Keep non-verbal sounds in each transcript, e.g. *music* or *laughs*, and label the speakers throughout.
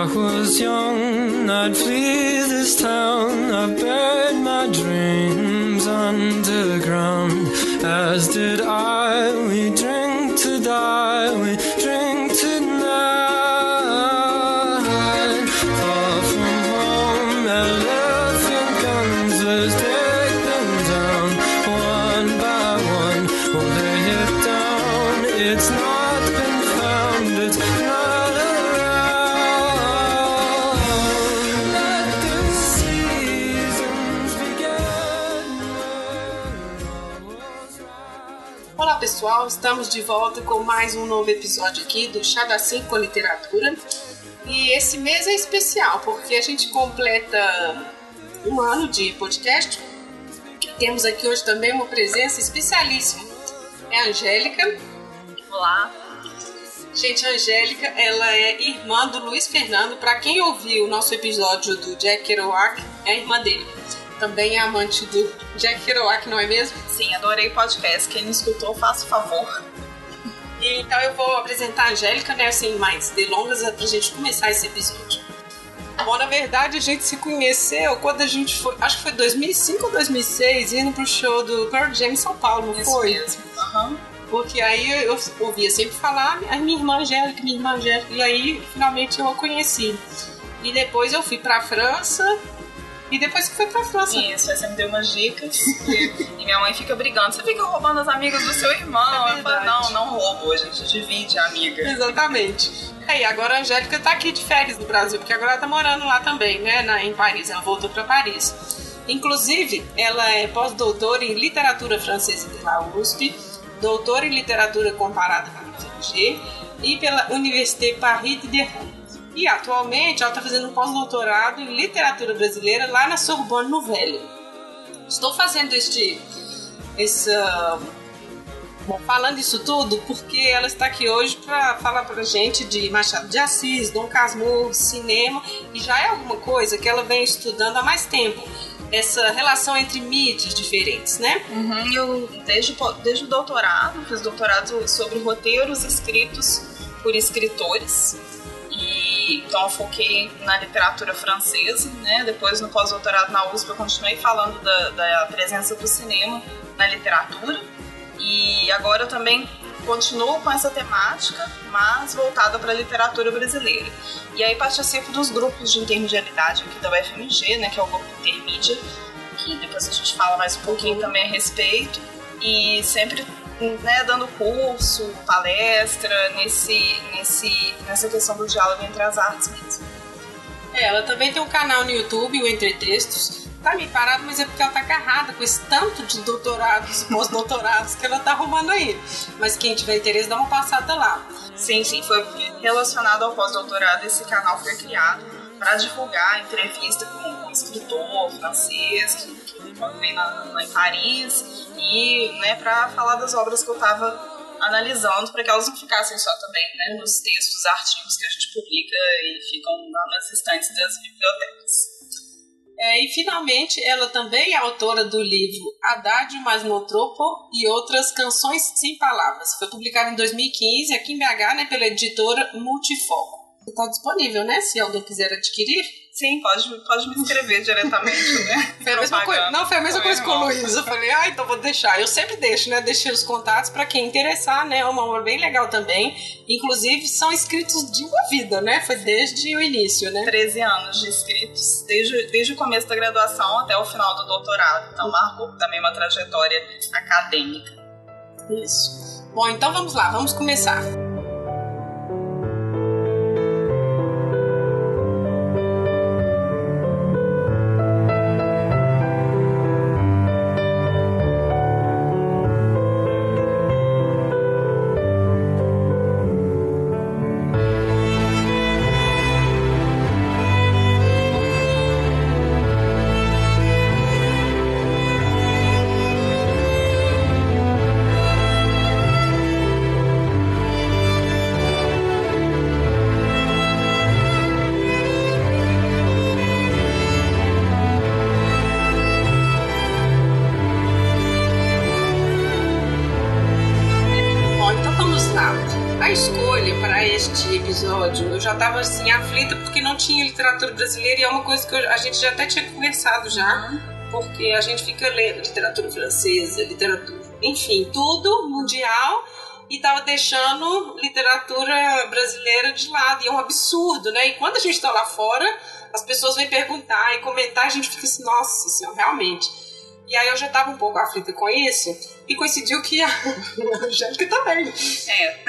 Speaker 1: I was young, I'd flee this town. I buried my dreams underground, as did I.
Speaker 2: estamos de volta com mais um novo episódio aqui do Chá da Cinco Literatura. E esse mês é especial porque a gente completa um ano de podcast. Temos aqui hoje também uma presença especialíssima. É a Angélica.
Speaker 3: Olá.
Speaker 2: Gente, a Angélica, ela é irmã do Luiz Fernando. Para quem ouviu o nosso episódio do Jack Kerouac, é irmã dele. Também é amante do Jack Kerouac, não é mesmo?
Speaker 3: Sim, adorei o podcast. Quem não escutou, faça o favor.
Speaker 2: Então eu vou apresentar a Angélica, né, sem mais delongas, pra gente começar esse episódio. Bom, na verdade a gente se conheceu quando a gente foi, acho que foi 2005 ou 2006, indo pro show do Pearl Jam em São Paulo, não
Speaker 3: Isso
Speaker 2: foi?
Speaker 3: mesmo. Aham.
Speaker 2: Porque aí eu ouvia sempre falar a minha irmã Angélica, minha irmã Angélica, e aí finalmente eu a conheci. E depois eu fui pra França, e depois que foi pra França.
Speaker 3: Isso, aí você me deu umas dicas. e, minha mãe fica brigando. Você fica roubando as amigas do seu irmão.
Speaker 2: É
Speaker 3: eu falo, não, não roubo. A gente divide a amiga.
Speaker 2: Exatamente. Aí, agora a Angélica tá aqui de férias no Brasil, porque agora ela tá morando lá também, né, na, em Paris. Ela voltou pra Paris. Inclusive, ela é pós-doutora em literatura francesa pela USP, doutora em literatura comparada pela UFMG e pela Université Paris de Derrame. E atualmente ela está fazendo um pós-doutorado em literatura brasileira lá na Sorbonne Nouvelle. Estou fazendo este, essa Bom, falando isso tudo, porque ela está aqui hoje para falar pra gente de Machado de Assis, Dom Casmurro, cinema, e já é alguma coisa que ela vem estudando há mais tempo. Essa relação entre mídias diferentes, né?
Speaker 3: Uhum, eu, desde, desde o doutorado, fiz doutorado sobre roteiros escritos por escritores. Então eu foquei na literatura francesa, né? Depois no pós-doutorado na USP eu continuei falando da, da presença do cinema na literatura. E agora eu também continuo com essa temática, mas voltada para a literatura brasileira. E aí participo dos grupos de intermedialidade aqui da UFMG, né, que é o grupo Intermídia, que depois a gente fala mais um pouquinho também a respeito. E sempre né, dando curso, palestra, nesse, nesse, nessa questão do diálogo entre as artes mesmo.
Speaker 2: É, ela também tem um canal no YouTube, o Entre Textos. Tá meio parado, mas é porque ela tá agarrada com esse tanto de doutorados e *laughs* pós-doutorados que ela tá arrumando aí. Mas quem tiver interesse, dá uma passada lá.
Speaker 3: Sim, sim, foi relacionado ao pós-doutorado. Esse canal foi criado para divulgar entrevista com um escritor francês que, na, na- em Paris e né, para falar das obras que eu estava analisando para que elas não ficassem só também né, nos textos, artigos que a gente publica e ficam lá nas estantes das bibliotecas.
Speaker 2: É, e finalmente, ela também é autora do livro Haddad mais Motropo e outras canções sem palavras. Foi publicado em 2015 aqui em BH, né, pela editora Multifoco. Está disponível, né? Se alguém quiser adquirir.
Speaker 3: Sim, pode, pode me inscrever diretamente, né? *laughs*
Speaker 2: Foi a mesma coisa. Não, foi a mesma coisa com o. Luiz. Eu falei, ah, então vou deixar. Eu sempre deixo, né? Deixei os contatos para quem interessar, né? É uma obra bem legal também. Inclusive, são escritos de uma vida, né? Foi desde o início, né?
Speaker 3: 13 anos de escritos, desde, desde o começo da graduação até o final do doutorado. Então marcou também uma trajetória acadêmica.
Speaker 2: Isso. Bom, então vamos lá, vamos começar. Coisa que eu- a gente já até tinha conversado já, porque a gente fica lendo literatura francesa, literatura, enfim, tudo mundial e tava deixando literatura brasileira de lado. E é um absurdo, né? E quando a gente está lá fora, as pessoas vêm perguntar e comentar, a gente fica assim, nossa senhora, realmente. E aí eu já tava um pouco aflita com isso, e coincidiu que a *laughs* Angélica também.
Speaker 3: É,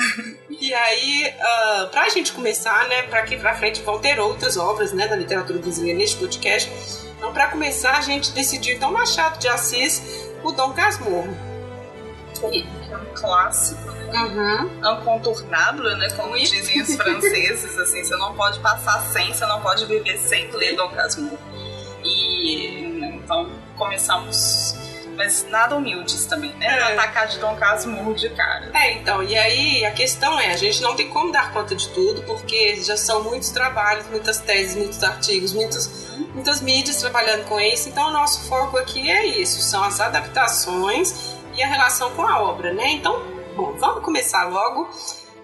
Speaker 2: E aí, ah, pra gente começar, né, pra aqui pra frente vão ter outras obras, né, da literatura brasileira neste podcast. Então, pra começar, a gente decidiu, então, Machado de Assis, o Dom Casmurro.
Speaker 3: que é um clássico,
Speaker 2: Uhum.
Speaker 3: incontornável, né? Como dizem os franceses, assim, você não pode passar sem, você não pode viver sem ler Dom Casmurro. E né, então começamos, mas nada humildes também, né?
Speaker 2: É.
Speaker 3: Atacar de Dom Casmurro de cara.
Speaker 2: É, então, e aí a questão é, a gente não tem como dar conta de tudo, porque já são muitos trabalhos, muitas teses, muitos artigos, muitas, muitas mídias trabalhando com isso, então o nosso foco aqui é isso, são as adaptações e a relação com a obra, né? Então, bom, vamos começar logo.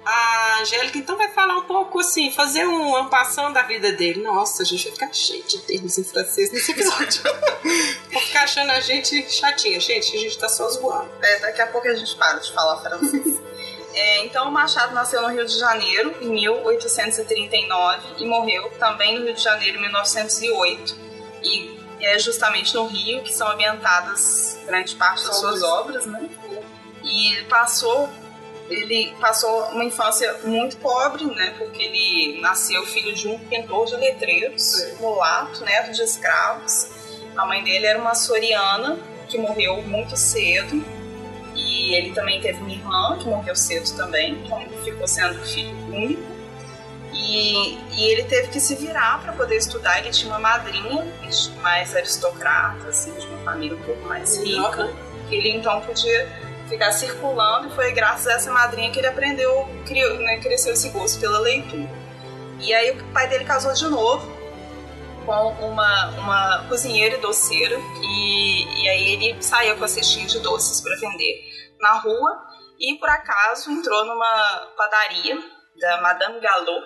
Speaker 2: A Angélica então vai falar um pouco assim, fazer um ampassão da vida dele. Nossa, a gente vai ficar cheio de termos em francês nesse episódio. *laughs* Vou ficar achando a gente chatinha. Gente, a gente tá só zoando.
Speaker 3: É, daqui a pouco a gente para de falar francês. É, então, o Machado nasceu no Rio de Janeiro em 1839 e morreu também no Rio de Janeiro em 1908. E é justamente no Rio que são ambientadas grande parte das suas obras, né? E passou ele passou uma infância muito pobre, né? Porque ele nasceu filho de um pintor de letreiros, mulato, neto de escravos. A mãe dele era uma soriana que morreu muito cedo. E ele também teve uma irmã que morreu cedo também, então ele ficou sendo filho único. E, e ele teve que se virar para poder estudar. Ele tinha uma madrinha mais aristocrata, assim, de uma família um pouco mais rica. Que ele então podia ficar circulando e foi graças a essa madrinha que ele aprendeu, criou, né, cresceu esse gosto pela leitura. E aí o pai dele casou de novo com uma, uma cozinheira e doceira e, e aí ele saía com a cestinha de doces para vender na rua e por acaso entrou numa padaria da Madame Galot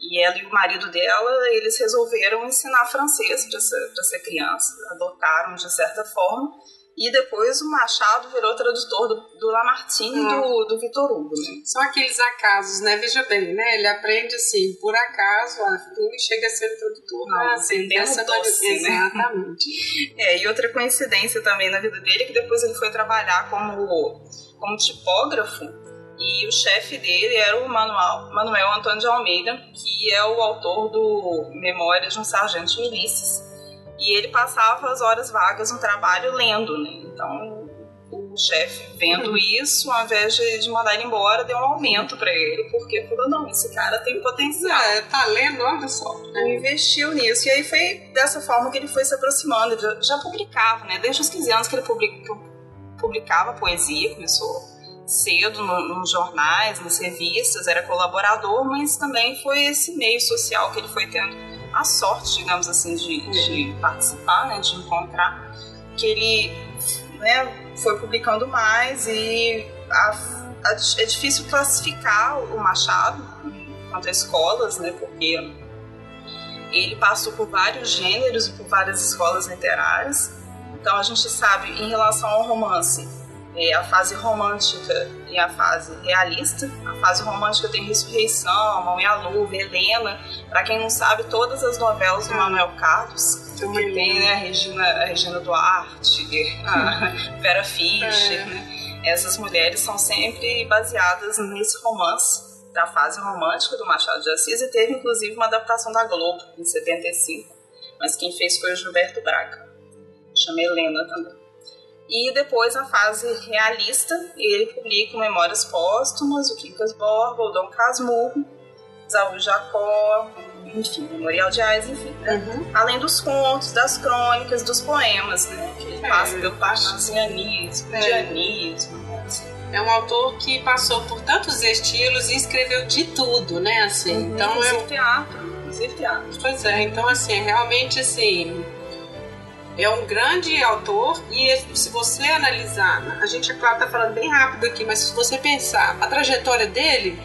Speaker 3: e ela e o marido dela eles resolveram ensinar francês para essa, essa criança, adotaram de certa forma e depois o Machado virou tradutor do, do Lamartine e do, do Vitor Hugo. Né?
Speaker 2: São aqueles acasos, né? Veja bem, né? Ele aprende assim, por acaso, ah, ele chega a ser tradutor.
Speaker 3: Não,
Speaker 2: né? Assim, dessa
Speaker 3: doce, né?
Speaker 2: Exatamente. *laughs*
Speaker 3: É, e outra coincidência também na vida dele é que depois ele foi trabalhar como, como tipógrafo e o chefe dele era o Manuel, Manuel Antônio de Almeida, que é o autor do Memórias de um Sargento de Milícias. E ele passava as horas vagas no trabalho lendo, né? Então o chefe, vendo isso, ao invés de, de mandar ele embora, deu um aumento para ele, porque falou: não, esse cara tem potencial
Speaker 2: É, tá lendo, olha só.
Speaker 3: ele investiu nisso. E aí foi dessa forma que ele foi se aproximando. Ele já, já publicava, né? Desde os 15 anos que ele publica, publicava poesia, começou cedo no, nos jornais, nas revistas, era colaborador, mas também foi esse meio social que ele foi tendo a sorte, digamos assim, de, de participar, né? De encontrar, que ele né, foi publicando mais e a, a, é difícil classificar o Machado quanto a escolas, né? Porque ele passou por vários gêneros e por várias escolas literárias. Então a gente sabe, em relação ao romance, é, a fase romântica e a fase realista. A fase romântica tem Ressurreição, Mão e a Luva, Helena. Para quem não sabe, todas as novelas do Manuel Carlos, que tem né, a, Regina, a Regina Duarte, a Vera Fischer,
Speaker 2: É.
Speaker 3: né? essas mulheres são sempre baseadas nesse romance da fase romântica do Machado de Assis e teve inclusive uma adaptação da Globo em 75, mas quem fez foi o Gilberto Braga. Chama Helena também. E depois a fase realista, ele publica Memórias Póstumas, o Quincas Borba, o Dom Casmurro, Zaú Jacó, enfim, Memorial de Ais, enfim. né?
Speaker 2: Uhum.
Speaker 3: Além dos contos, das crônicas, dos poemas, né? Que ele
Speaker 2: É,
Speaker 3: passa pelo
Speaker 2: passa-
Speaker 3: parnasianismo,
Speaker 2: É.
Speaker 3: indianismo.
Speaker 2: É um autor que passou por tantos estilos e escreveu de tudo, né? Assim, então é
Speaker 3: inclusive teatro, inclusive teatro.
Speaker 2: Pois é, então assim, realmente assim, é um grande autor e se você analisar, a gente é claro tá falando bem rápido aqui, mas se você pensar a trajetória dele,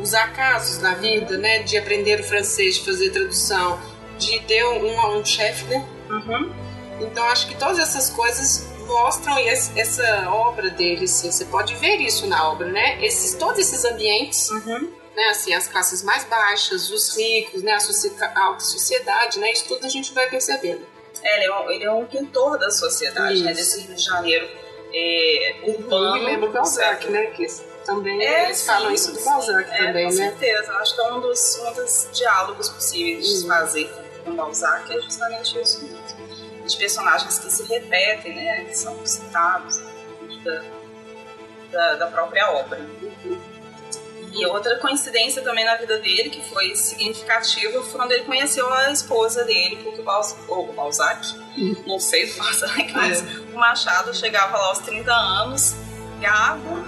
Speaker 2: os acasos da vida, né? De aprender o francês, de fazer tradução, de ter um, um chefe, né?
Speaker 3: Uhum.
Speaker 2: Então acho que todas essas coisas mostram esse- essa obra dele, assim, você pode ver isso na obra, né? Esses, todos esses ambientes,
Speaker 3: Uhum.
Speaker 2: né? Assim, as classes mais baixas, os ricos, né? A alta sociedade, né? Isso tudo a gente vai percebendo.
Speaker 3: É, ele, é um, ele é um pintor da sociedade, né? Desse Rio de Janeiro é, urbano.
Speaker 2: Eu me lembro do Balzac, né? Que também
Speaker 3: É,
Speaker 2: eles falam
Speaker 3: sim,
Speaker 2: isso do
Speaker 3: sim.
Speaker 2: Balzac
Speaker 3: É,
Speaker 2: também,
Speaker 3: com
Speaker 2: né?
Speaker 3: certeza. Eu Acho que é um dos, um dos diálogos possíveis de se
Speaker 2: Uhum.
Speaker 3: fazer com Balzac é justamente isso mesmo. De personagens que se repetem, né? Que são citados dentro da, da, da própria obra. E outra coincidência também na vida dele, que foi significativa, foi quando ele conheceu a esposa dele, porque o Balzac, ou o Balzac não sei do Balzac, mas o Machado chegava lá aos 30 anos, gago,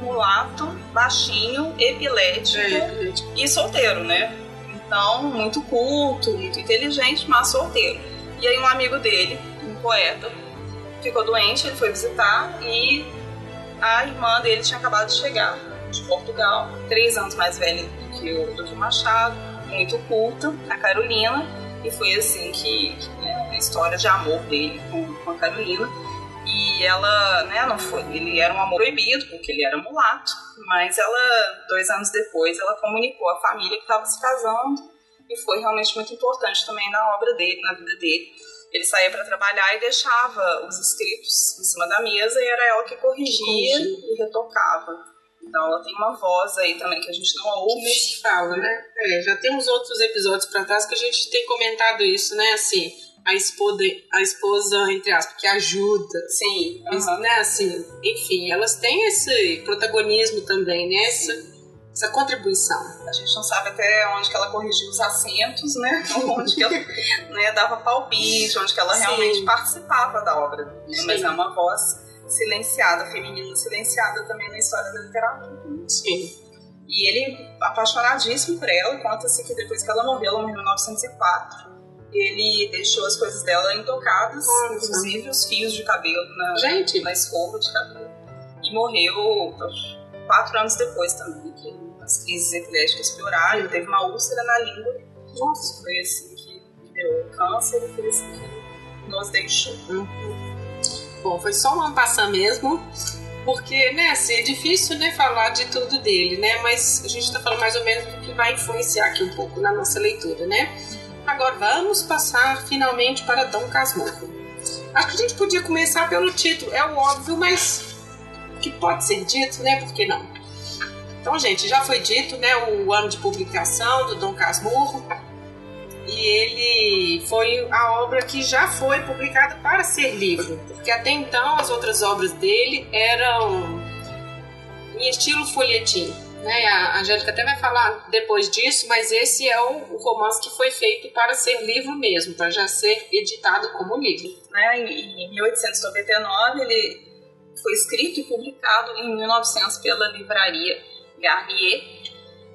Speaker 3: mulato, baixinho, epilético
Speaker 2: É,
Speaker 3: e solteiro, né? Então, muito culto, muito inteligente, mas solteiro. E aí um amigo dele, um poeta, ficou doente, ele foi visitar e a irmã dele tinha acabado de chegar de Portugal, três anos mais velha do que o, do que o Machado, muito culta, a Carolina, e foi assim que, que, né, a história de amor dele com, com a Carolina. E ela, né, não foi, ele era um amor proibido, porque ele era mulato, mas ela, dois anos depois, ela comunicou à família que estava se casando, e foi realmente muito importante também na obra dele, na vida dele. Ele saía para trabalhar e deixava os escritos em cima da mesa, e era ela que corrigia
Speaker 2: Corrigia.
Speaker 3: e retocava. Então ela tem uma voz aí também que a gente não
Speaker 2: que
Speaker 3: ouve.
Speaker 2: nem se fala, né? É, já temos outros episódios pra trás que a gente tem comentado isso, né? Assim, a esposa, a esposa entre aspas, que ajuda.
Speaker 3: Sim,
Speaker 2: Mas,
Speaker 3: aham.
Speaker 2: né, assim, enfim, elas têm esse protagonismo também, né? Essa, essa contribuição.
Speaker 3: A gente não sabe até onde que ela corrigiu os acentos, né? *laughs* Onde que ela né, dava palpite, onde que ela
Speaker 2: Sim.
Speaker 3: realmente participava da obra. né? Mas é uma voz silenciada, feminina silenciada também na história da literatura.
Speaker 2: Sim.
Speaker 3: E ele, apaixonadíssimo por ela, conta-se que depois que ela morreu, ela morreu em 1904, ele deixou as coisas dela intocadas,
Speaker 2: Nossa.
Speaker 3: inclusive os fios de cabelo na,
Speaker 2: Gente,
Speaker 3: na escova de cabelo. E morreu quatro anos depois também, que as crises epiléticas pioraram, ele teve uma úlcera na língua.
Speaker 2: nossa,
Speaker 3: Foi assim que virou câncer e foi assim que nos deixou.
Speaker 2: Bom, foi só um passar mesmo. Porque, né, assim, é difícil, né, falar de tudo dele, né? Mas a gente tá falando mais ou menos do que vai influenciar aqui um pouco na nossa leitura, né? Agora vamos passar finalmente para Dom Casmurro. Acho que a gente podia começar pelo título, é o óbvio, mas que pode ser dito, né? Por que não? Então, gente, já foi dito, né, o ano de publicação do Dom Casmurro. E ele foi a obra que já foi publicada para ser livro, porque até então as outras obras dele eram em estilo folhetim. Né? A Angélica até vai falar depois disso, mas esse é o, o romance que foi feito para ser livro mesmo, para já ser editado como livro.
Speaker 3: Né? Em em 1899 ele foi escrito e publicado em 1900 pela livraria Garnier.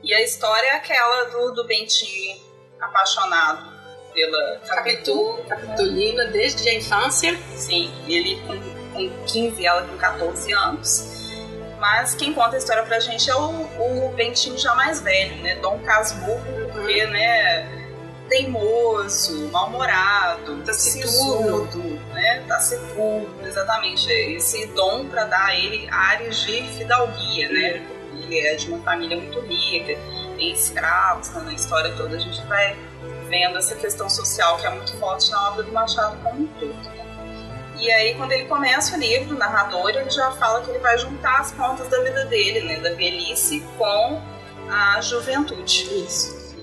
Speaker 3: E a história é aquela do, do Bentinho apaixonado pela Capitu.
Speaker 2: Capitu, Capitolina, desde a infância.
Speaker 3: Sim, ele com, com 15, ela com 14 anos. Mas quem conta a história pra gente é o, o Bentinho já mais velho, né? Dom Casmurro, porque, né? Teimoso, mal-humorado,
Speaker 2: Taciturno.
Speaker 3: sisudo, né? Taciturno, exatamente. É Esse dom pra dar a ele áreas de fidalguia, né? Ele é de uma família muito rica, escravos, né? na história toda a gente vai vendo essa questão social que é muito forte na obra do Machado como um todo. né? E aí, quando ele começa o livro, o narrador, ele já fala que ele vai juntar as pontas da vida dele, né? Da velhice com a juventude.
Speaker 2: Isso.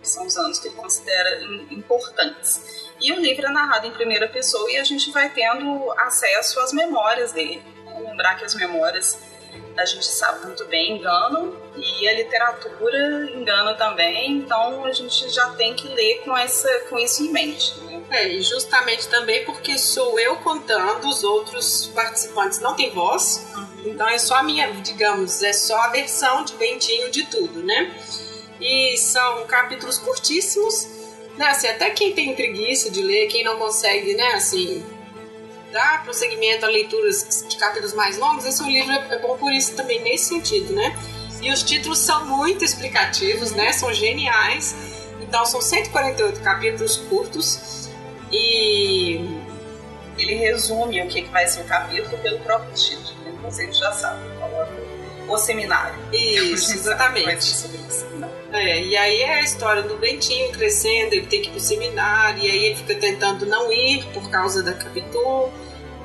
Speaker 3: Que são os anos que ele considera im- importantes. E o livro é narrado em primeira pessoa e a gente vai tendo acesso às memórias dele. né? Lembrar que as memórias a gente sabe muito bem enganam e a literatura engana também, então a gente já tem que ler com, essa, com isso em mente. né?
Speaker 2: É, e justamente também porque sou eu contando, os outros participantes não têm voz, então é só a minha, digamos, é só a versão de Bentinho de tudo, né? E são capítulos curtíssimos, né? Assim, até quem tem preguiça de ler, quem não consegue, né, assim, dar prosseguimento a leituras de capítulos mais longos, esse é livro é bom por isso também, nesse sentido, né? E os títulos são muito explicativos, né? São geniais. Então são 148 capítulos curtos e
Speaker 3: Ele resume o que, que vai ser o capítulo pelo próprio título. Né? Você já sabe. Coloca o seminário.
Speaker 2: isso, *laughs* exatamente.
Speaker 3: sobre.
Speaker 2: É, e aí é a história do Bentinho crescendo, ele tem que ir pro seminário, e aí ele fica tentando não ir por causa da Capitu,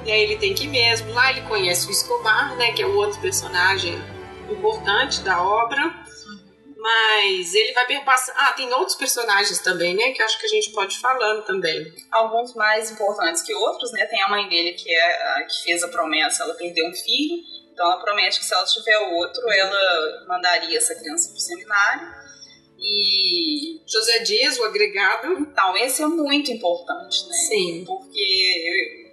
Speaker 2: e aí ele tem que ir mesmo. Lá ele conhece o Escobar, né, que é o outro personagem importante da obra, mas ele vai perpassar... Ah, tem outros personagens também, né, que acho que a gente pode ir falando também.
Speaker 3: Alguns mais importantes que outros, né? Tem a mãe dele que é que fez a promessa, ela perdeu um filho, então ela promete que se ela tiver outro, ela mandaria essa criança pro seminário. E
Speaker 2: José Dias, o agregado,
Speaker 3: então esse é muito importante, né?
Speaker 2: sim.
Speaker 3: porque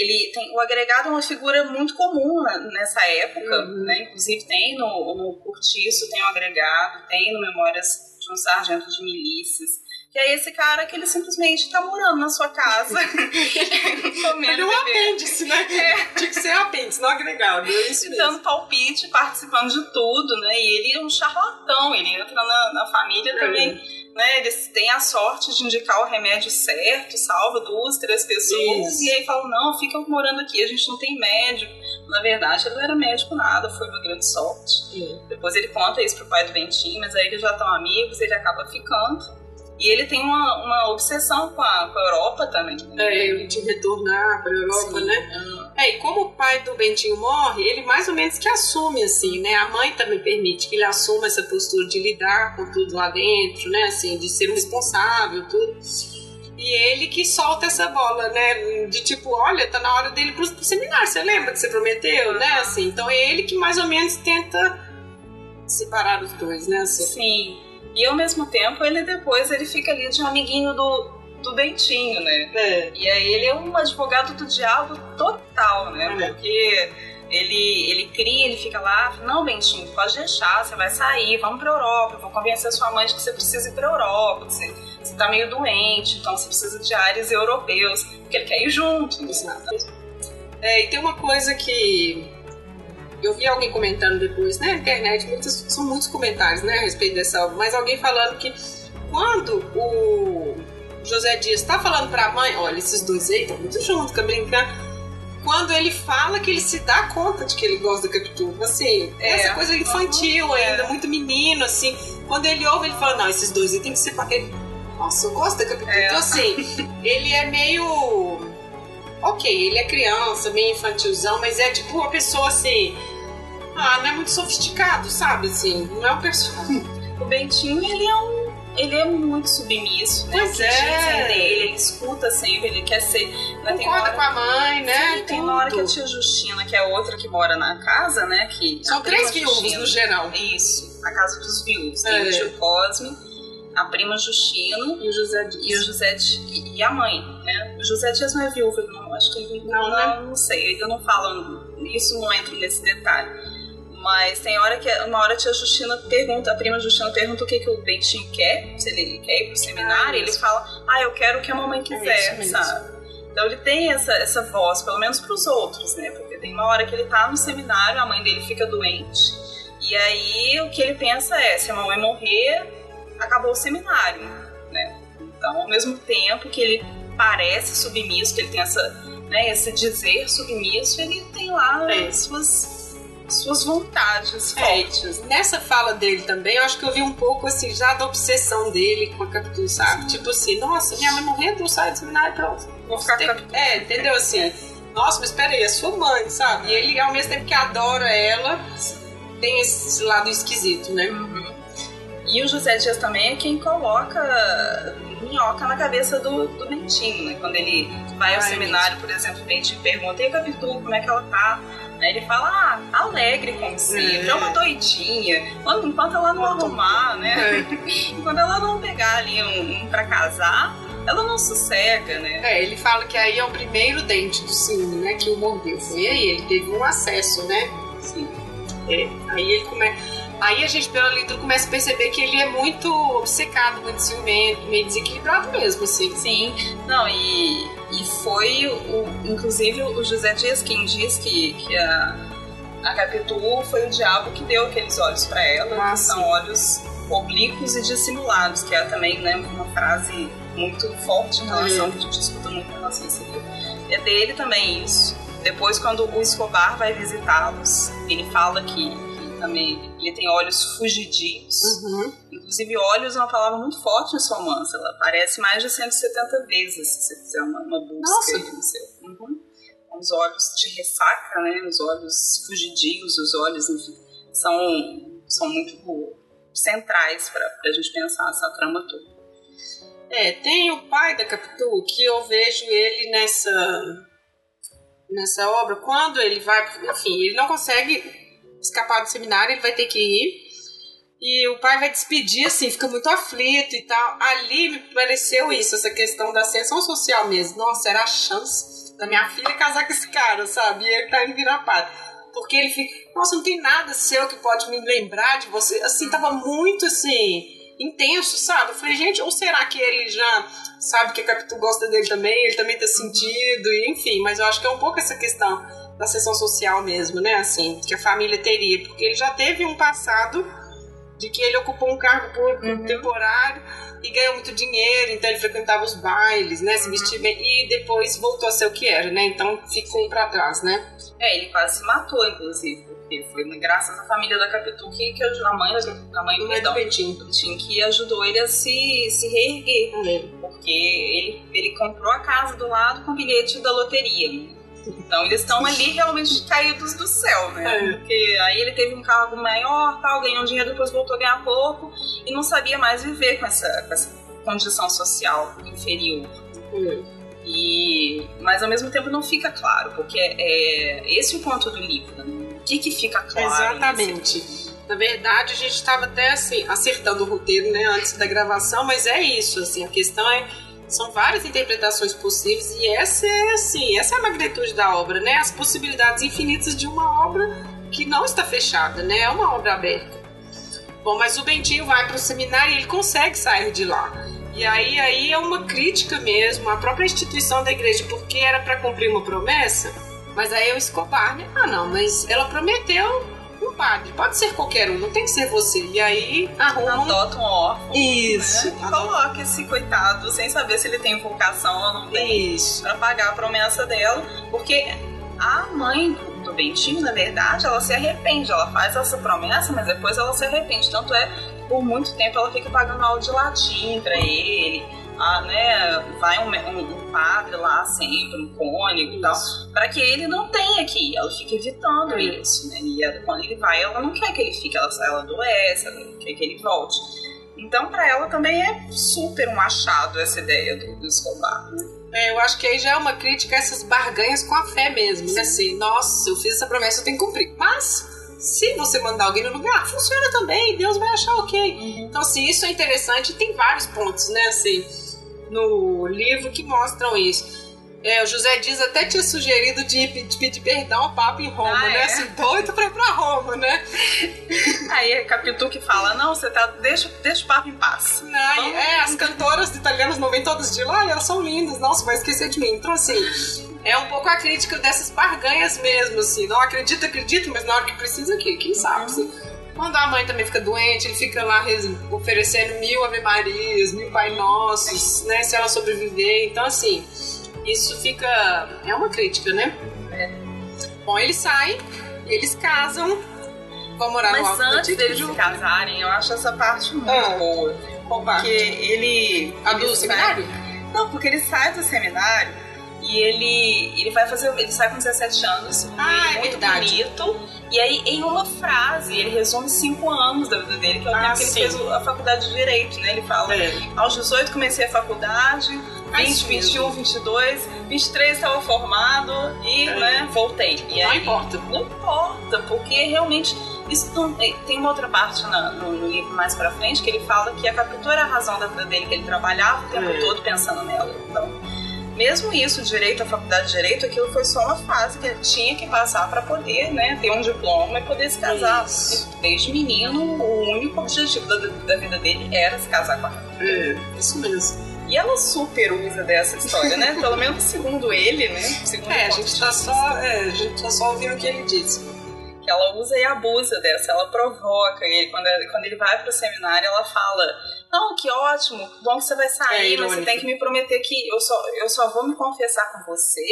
Speaker 3: ele tem o agregado é uma figura muito comum nessa época,
Speaker 2: Uhum.
Speaker 3: né? Inclusive tem no, no Curtiço tem o agregado, tem no Memórias de um Sargento de Milícias. Que é esse cara que ele simplesmente tá morando na sua casa. *laughs*
Speaker 2: Ele é um apêndice, né? Tinha que ser apêndice, não agregado, é isso mesmo.
Speaker 3: dando palpite, participando de tudo, né? E ele é um charlatão, ele entra na, na família também né, eles têm a sorte de indicar o remédio certo, salva duas, três pessoas,
Speaker 2: Isso.
Speaker 3: e aí falam, não, fica morando aqui, a gente não tem médico. Na verdade, ele não era médico nada, foi uma grande sorte.
Speaker 2: É.
Speaker 3: Depois ele conta isso pro pai do Bentinho, mas aí eles já estão amigos, ele acaba ficando. E ele tem uma, uma obsessão com a, com a Europa também. né?
Speaker 2: É, ele de retornar para a Europa,
Speaker 3: Sim.
Speaker 2: né? É, e como o pai do Bentinho morre, ele mais ou menos que assume, assim, né? A mãe também permite que ele assuma essa postura de lidar com tudo lá dentro, né? Assim, de ser um responsável, tudo. E ele que solta essa bola, né? De tipo, olha, tá na hora dele pro, pro seminário, você lembra que você prometeu, né? Assim, então é ele que mais ou menos tenta separar os dois, né? Assim.
Speaker 3: Sim. E ao mesmo tempo, ele depois ele fica ali de um amiguinho do, do Bentinho, né?
Speaker 2: É.
Speaker 3: E aí ele é um advogado do diabo total, né?
Speaker 2: É.
Speaker 3: Porque ele, ele cria, ele fica lá, não, Bentinho, pode deixar, você vai sair, vamos pra Europa, eu vou convencer sua mãe de que você precisa ir pra Europa, que você, você tá meio doente, então você precisa de ares europeus, porque ele quer ir junto. né?
Speaker 2: É, e tem uma coisa que eu vi alguém comentando depois na internet, muitos, são muitos comentários né, a respeito dessa obra, mas alguém falando que quando o José Dias está falando para a mãe, olha, esses dois aí estão muito juntos, fica brincando. Quando ele fala que ele se dá conta de que ele gosta da Capitu, assim,
Speaker 3: É.
Speaker 2: essa coisa infantil
Speaker 3: É.
Speaker 2: ainda, muito menino, assim. Quando ele ouve, ele fala, não, esses dois aí tem que ser. Ele, Nossa, eu gosto da Capitu.
Speaker 3: É.
Speaker 2: Então, assim, *laughs* ele é meio. Ok, ele é criança, meio infantilzão, mas é tipo uma pessoa assim. Ah, não é muito sofisticado, sabe? Assim, não é um personagem. *laughs*
Speaker 3: O Bentinho, ele é um. Ele é muito submisso, né?
Speaker 2: Pois
Speaker 3: O
Speaker 2: é.
Speaker 3: dele, ele escuta sempre, ele quer ser. né,
Speaker 2: Concorda
Speaker 3: hora-
Speaker 2: com a mãe, né?
Speaker 3: Sim, tem uma hora que a tia Justina, que é outra que mora na casa, né? Que
Speaker 2: São três viúvos
Speaker 3: Justina-
Speaker 2: no geral.
Speaker 3: Isso, a casa dos viúvos. Tem
Speaker 2: É.
Speaker 3: o tio Cosme, a prima Justina
Speaker 2: E o José
Speaker 3: e o José e, e a mãe, né? O José Dias não é viúvo, não, acho que ele
Speaker 2: Não,
Speaker 3: não,
Speaker 2: né?
Speaker 3: não sei, ainda não falam, isso não entra nesse detalhe. Mas tem hora que uma hora a tia Justina pergunta, a prima Justina pergunta o que, que o Bentinho quer, se ele quer ir pro seminário,
Speaker 2: Ah,
Speaker 3: ele fala, ah, eu quero o que a mamãe
Speaker 2: isso
Speaker 3: quiser,
Speaker 2: mesmo.
Speaker 3: sabe? Então ele tem essa, essa voz, pelo menos pros outros, né? Porque tem uma hora que ele tá no seminário, a mãe dele fica doente, e aí o que ele pensa é, se a mamãe morrer, acabou o seminário, né? Então, ao mesmo tempo que ele parece submisso, que ele tem essa, né, esse dizer submisso, ele tem lá
Speaker 2: É.
Speaker 3: suas, suas vontades
Speaker 2: É,
Speaker 3: fortes.
Speaker 2: Nessa fala dele também, eu acho que eu vi um pouco assim, já da obsessão dele com a Capitu, sabe? Tipo assim, nossa, minha mãe morrendo, eu saio do seminário pronto.
Speaker 3: Vou ficar
Speaker 2: Tem- É, entendeu assim? Nossa, mas peraí, é sua mãe, sabe? E ele, ao mesmo tempo que adora ela, tem esse lado esquisito, né?
Speaker 3: E o José Dias também é quem coloca minhoca na cabeça do, do Bentinho, né? Quando ele vai ao
Speaker 2: Ai,
Speaker 3: seminário, por exemplo, o Bentinho pergunta, e a Capitu, como é que ela tá? Aí ele fala, ah, alegre como sempre,
Speaker 2: É.
Speaker 3: é uma doidinha. Quando- Enquanto ela não arrumar, né?
Speaker 2: É. *laughs*
Speaker 3: Quando ela não pegar ali um, um pra casar, ela não sossega, né?
Speaker 2: É, ele fala que aí é o primeiro dente do ciúme, né? Que o mordeu. Foi aí, ele teve um acesso, né?
Speaker 3: Sim.
Speaker 2: É, aí ele começa. Aí a gente, pela leitura, começa a perceber que ele é muito obcecado, muito ciumento, meio desequilibrado mesmo, assim.
Speaker 3: Sim, não, e, e foi o. Inclusive o José Dias quem diz que, que a, a Capitu foi o diabo que deu aqueles olhos para ela,
Speaker 2: Ah,
Speaker 3: que
Speaker 2: sim.
Speaker 3: são olhos oblíquos e dissimulados, que é também né, uma frase muito forte em relação,
Speaker 2: Hum.
Speaker 3: que a gente escuta muito em relação a esse livro. É dele também isso. Depois, quando o Escobar vai visitá-los, ele fala que, que também ele tem olhos fugidios.
Speaker 2: Uhum.
Speaker 3: Inclusive, olhos é uma palavra muito forte nesse romance. Ela aparece mais de 170 vezes, se você fizer uma, uma busca. Uhum. Os olhos de ressaca, né? Os olhos fugidios, os olhos, enfim, são, são muito centrais para a gente pensar essa trama toda.
Speaker 2: É, tem o pai da Capitu, que eu vejo ele nessa nessa obra, quando ele vai, enfim, ele não consegue escapar do seminário, ele vai ter que ir. E o pai vai despedir, assim, fica muito aflito e tal. Ali me pareceu isso, essa questão da ascensão social mesmo. Nossa, era a chance da minha filha casar com esse cara, sabe? E ele tá indo virar padre. Porque ele fica, nossa, não tem nada seu que pode me lembrar de você. Assim, tava muito assim, intenso, sabe? Eu falei, gente, ou será que ele já sabe que a Capitu gosta dele também? Ele também tá sentido, enfim, mas eu acho que é um pouco essa questão da sessão social mesmo, né? Assim, que a família teria, porque ele já teve um passado de que ele ocupou um cargo público
Speaker 3: Uhum.
Speaker 2: temporário e ganhou muito dinheiro, então ele frequentava os bailes, né? Se vestia bem, e depois voltou a ser o que era, né? Então ficou pra trás, né?
Speaker 3: É, ele quase se matou, inclusive, porque foi graças à família da Capitu que, que a mãe, a mãe
Speaker 2: é do
Speaker 3: perdão,
Speaker 2: Bentinho.
Speaker 3: do Tim, que ajudou ele a se, se reerguer.
Speaker 2: Lembro.
Speaker 3: porque ele, ele comprou a casa do lado com o bilhete da loteria. Então eles estão ali realmente caídos do céu, né?
Speaker 2: É.
Speaker 3: Porque aí ele teve um cargo maior, tal, ganhou dinheiro, depois voltou a ganhar pouco e não sabia mais viver com essa, com essa condição social inferior.
Speaker 2: Hum.
Speaker 3: E, mas ao mesmo tempo não fica claro, porque é esse o ponto do livro. Né? O que, que fica claro?
Speaker 2: Exatamente. Na verdade, a gente estava até assim, acertando o roteiro, né, antes da gravação, mas é isso, assim, a questão é são várias interpretações possíveis e essa é assim, essa é a magnitude da obra, né? As possibilidades infinitas de uma obra que não está fechada, né? É uma obra aberta. Bom, mas o Bentinho vai para o seminário e ele consegue sair de lá. E aí, aí é uma crítica mesmo à própria instituição da igreja, porque era para cumprir uma promessa, mas aí é o Escobar, né? Ah, não, mas ela prometeu padre, pode ser qualquer um, não tem que ser você. E aí arrumam.
Speaker 3: Adota um órfão.
Speaker 2: Isso,
Speaker 3: Né? E coloca esse coitado sem saber se ele tem vocação ou não tem.
Speaker 2: isso.
Speaker 3: Pra pagar a promessa dela, porque a mãe do do Bentinho, na verdade, ela se arrepende, ela faz essa promessa, mas depois ela se arrepende. Tanto é, por muito tempo ela fica pagando aula de latim pra ele, ah, né, vai um, um- um padre lá sempre, um cônigo e tal, pra que ele não tenha aqui. Ela fica evitando
Speaker 2: Hum.
Speaker 3: isso, né? E ela- quando ele vai, ela não quer que ele fique, ela, ela adoece, ela quer que ele volte. Então, pra ela também é super um achado essa ideia do, do Escobar. né?
Speaker 2: É, eu acho que aí já é uma crítica a essas barganhas com a fé mesmo, né? Assim, nossa, eu fiz essa promessa, eu tenho que cumprir. Mas, se você mandar alguém no lugar, funciona também, Deus vai achar ok. Então, assim, isso é interessante tem vários pontos, né, assim, no livro que mostram isso. É, o José Dias até tinha sugerido de, de pedir perdão ao Papa em Roma,
Speaker 3: Ah,
Speaker 2: né?
Speaker 3: é?
Speaker 2: Assim, doido pra ir pra Roma, né?
Speaker 3: Aí é Capitu que fala, não, você tá. Deixa, deixa o papo em paz.
Speaker 2: Ai,
Speaker 3: Vamos-
Speaker 2: é, as cantoras italianas não vêm todas de lá e elas são lindas. Nossa, vai esquecer de mim. Então, assim, é um pouco a crítica dessas barganhas mesmo, assim. Não acredito, acredito, mas na hora que precisa, aqui, quem sabe, assim. Quando a mãe também fica doente, ele fica lá oferecendo mil Ave Marias, mil Pai Nossos, né? Se ela sobreviver. Então, assim, isso fica. É uma crítica, né? Bom, eles saem, eles casam, vão morar no
Speaker 3: Mas
Speaker 2: Alto da
Speaker 3: antes deles se casarem, eu acho essa parte muito
Speaker 2: Ah.
Speaker 3: boa. Porque ele.
Speaker 2: a do
Speaker 3: ele
Speaker 2: seminário?
Speaker 3: sai- Não, porque ele sai do seminário e ele, ele vai fazer. Ele sai com 17 anos.
Speaker 2: Ah, é
Speaker 3: muito
Speaker 2: verdade.
Speaker 3: bonito. E aí, em uma frase, ele resume cinco anos da vida dele, que é o
Speaker 2: Ah,
Speaker 3: tempo que ele fez a faculdade de Direito, né? Ele fala.
Speaker 2: É.
Speaker 3: Aos 18 comecei a faculdade,
Speaker 2: Ah,
Speaker 3: 20,
Speaker 2: isso mesmo.
Speaker 3: 21, 22, 23 estava formado e
Speaker 2: É.
Speaker 3: né, voltei. E
Speaker 2: Não
Speaker 3: aí,
Speaker 2: importa.
Speaker 3: Não importa, porque realmente isso não- é, tem uma outra parte na- no, no livro mais pra frente que ele fala que a Capitu era a razão da vida dele, que ele trabalhava o tempo
Speaker 2: É.
Speaker 3: todo pensando nela. Então, mesmo isso, direito, a faculdade de direito, aquilo foi só uma fase que ele tinha que passar pra poder né, ter um diploma e poder se casar.
Speaker 2: Isso.
Speaker 3: Desde menino, o único objetivo da, da vida dele era se casar com a.
Speaker 2: É, isso mesmo.
Speaker 3: E ela super usa dessa história, né? Pelo menos segundo ele, né? Segundo
Speaker 2: É, a gente tá só, é, a gente tá só ouvindo o que ele disse.
Speaker 3: Que ela usa e abusa dessa, ela provoca ele. Quando, quando ele vai pro seminário, ela fala: Não, que ótimo, bom que você vai sair,
Speaker 2: É
Speaker 3: mas você tem que me prometer que eu só, eu só vou me confessar com você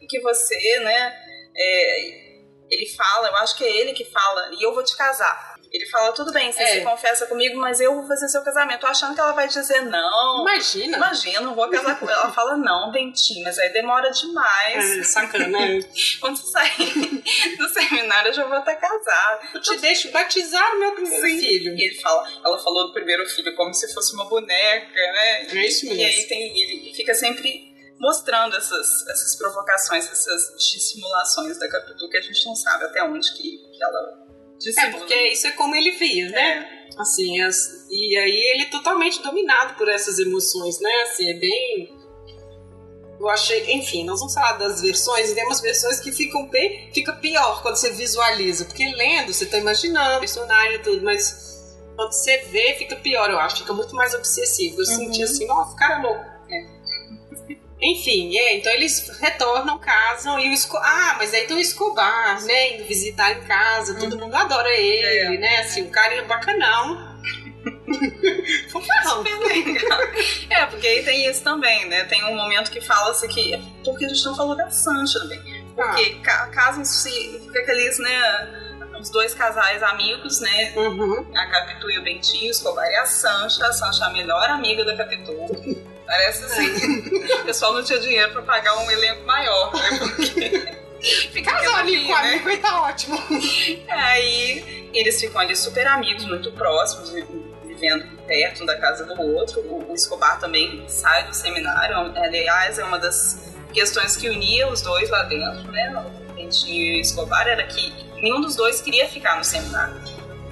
Speaker 3: e que você, né? é, ele fala, eu acho que é ele que fala, e eu vou te casar. Ele fala, tudo bem, você
Speaker 2: É.
Speaker 3: se confessa comigo, mas eu vou fazer seu casamento. Tô achando que ela vai dizer não.
Speaker 2: Imagina.
Speaker 3: Imagina, não vou casar com ela. Ela fala, não, Bentinho, mas aí demora demais.
Speaker 2: É, sacana. *laughs*
Speaker 3: Quando você sair do seminário, eu já vou estar casada.
Speaker 2: Eu te deixo batizar o meu primeiro
Speaker 3: Sim.
Speaker 2: filho.
Speaker 3: E ele fala, ela falou do primeiro filho como se fosse uma boneca, né?
Speaker 2: É isso
Speaker 3: E
Speaker 2: mesmo.
Speaker 3: aí tem, ele fica sempre mostrando essas, essas provocações, essas dissimulações da Capitu que a gente não sabe até onde que, que ela
Speaker 2: É,
Speaker 3: dissimula.
Speaker 2: porque isso é como ele via, né?
Speaker 3: É.
Speaker 2: Assim, as- e aí ele é totalmente dominado por essas emoções, né? Assim, é bem. Eu achei, enfim, nós vamos falar das versões, e tem umas versões que ficam bem, fica pior quando você visualiza, porque lendo você tá imaginando o personagem e tudo, mas quando você vê fica pior, eu acho, fica muito mais obsessivo. Eu senti assim, nossa, cara é louco. Enfim, é, então eles retornam, casam e o Esco... Ah, mas aí tem o Escobar, né? Indo visitar em casa, todo mundo adora ele, né? Assim, o cara é bacanão. *laughs*
Speaker 3: É, porque aí tem isso também, né? Tem um momento que fala-se que. Porque a gente não falou da Sancha também. Porque ca casam-se, fica aqueles, né? Os dois casais amigos, né?
Speaker 2: Uhum.
Speaker 3: A Capitu e o Bentinho, o Escobar e a Sancha. A Sancha é a melhor amiga da Capitu. Parece assim. *laughs* o pessoal não tinha dinheiro pra pagar um elenco maior, né? Porque. Fica
Speaker 2: Casal
Speaker 3: ali,
Speaker 2: com
Speaker 3: né?
Speaker 2: amigo e tá ótimo.
Speaker 3: Aí eles ficam ali super amigos, muito próximos, vi- vivendo perto um da casa do outro. O, Escobar também sai do seminário. Aliás, é uma das questões que unia os dois lá dentro, né? O Bentinho e o Escobar era que nenhum dos dois queria ficar no seminário.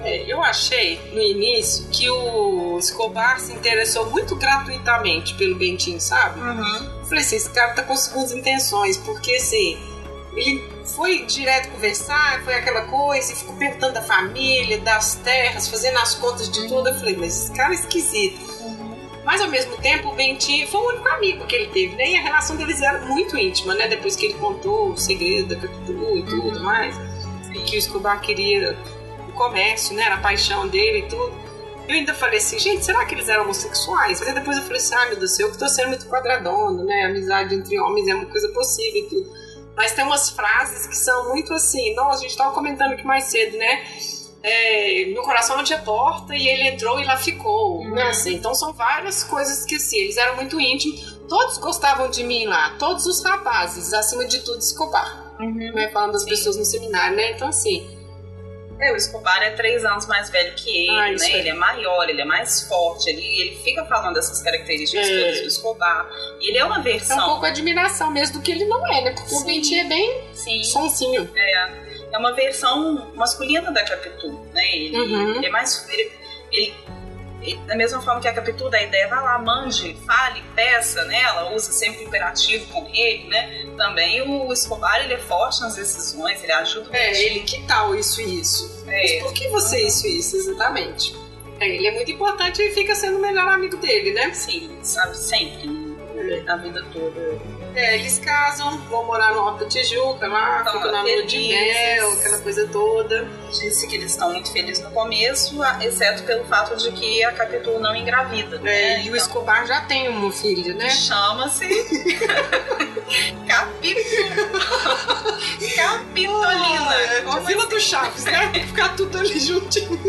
Speaker 2: É, eu achei no início que o Escobar se interessou muito gratuitamente pelo Bentinho, sabe? Eu falei assim, esse cara tá com segundas intenções, porque assim, ele foi direto conversar, foi aquela coisa, e ficou perguntando da família, das terras, fazendo as contas de tudo. Eu falei, mas esse cara é esquisito. Mas ao mesmo tempo, o Bentinho foi o único amigo que ele teve, né? E a relação deles era muito íntima, né? Depois que ele contou o segredo da Capitu e tudo mais, e que o Escobar queria comércio, né? Era a paixão dele e tudo. Eu ainda falei assim, gente, será que eles eram homossexuais? Mas aí depois eu falei assim, ah, meu Deus do céu, eu que tô sendo muito quadradona, né? Amizade entre homens é uma coisa possível e tudo. Mas tem umas frases que são muito assim, nossa, a gente tava comentando aqui mais cedo, né? É, meu coração não tinha porta e ele entrou e lá ficou, né? Assim, então são várias coisas que assim, eles eram muito íntimos. Todos gostavam de mim lá, todos os rapazes, acima de tudo, Escobar. Né? Falando das
Speaker 3: Sim.
Speaker 2: pessoas no seminário, né? Então assim,
Speaker 3: É, o Escobar é três anos mais velho que ele,
Speaker 2: Ah,
Speaker 3: né?
Speaker 2: é.
Speaker 3: Ele é maior, ele é mais forte, ele, ele fica falando dessas características
Speaker 2: É.
Speaker 3: todas do Escobar. E ele é uma
Speaker 2: é um
Speaker 3: versão.
Speaker 2: pouco admiração mesmo do que ele não é, né? Porque o
Speaker 3: Sim.
Speaker 2: Bentinho é bem
Speaker 3: Sim.
Speaker 2: sonsinho.
Speaker 3: é uma versão masculina da Capitu, né? Ele,
Speaker 2: Uhum.
Speaker 3: ele é mais. Ele, ele- ele- da mesma forma que a Capitu dá a ideia, vai lá, mande, fale, peça, né? Ela usa sempre o imperativo com ele, né? Também o Escobar, ele é forte nas decisões, ele ajuda o
Speaker 2: É, ele, que tal isso e isso? Mas
Speaker 3: É,
Speaker 2: por que você isso e isso, exatamente? É, ele é muito importante e fica sendo o melhor amigo dele, né?
Speaker 3: sim, sabe, sempre, né? a vida toda.
Speaker 2: É, eles casam, vão morar no Alto Tijuca lá,
Speaker 3: Tão
Speaker 2: ficam na lua de mel, aquela coisa toda.
Speaker 3: Disse que eles estão muito felizes no começo, exceto pelo fato de que a Capitu não engravida,
Speaker 2: É,
Speaker 3: né?
Speaker 2: e o Escobar já tem uma filha, né?
Speaker 3: Chama-se *laughs* Capitu. Capitolina.
Speaker 2: É,
Speaker 3: Como
Speaker 2: a Vila do Chaves, né? Ficar tudo ali juntinho.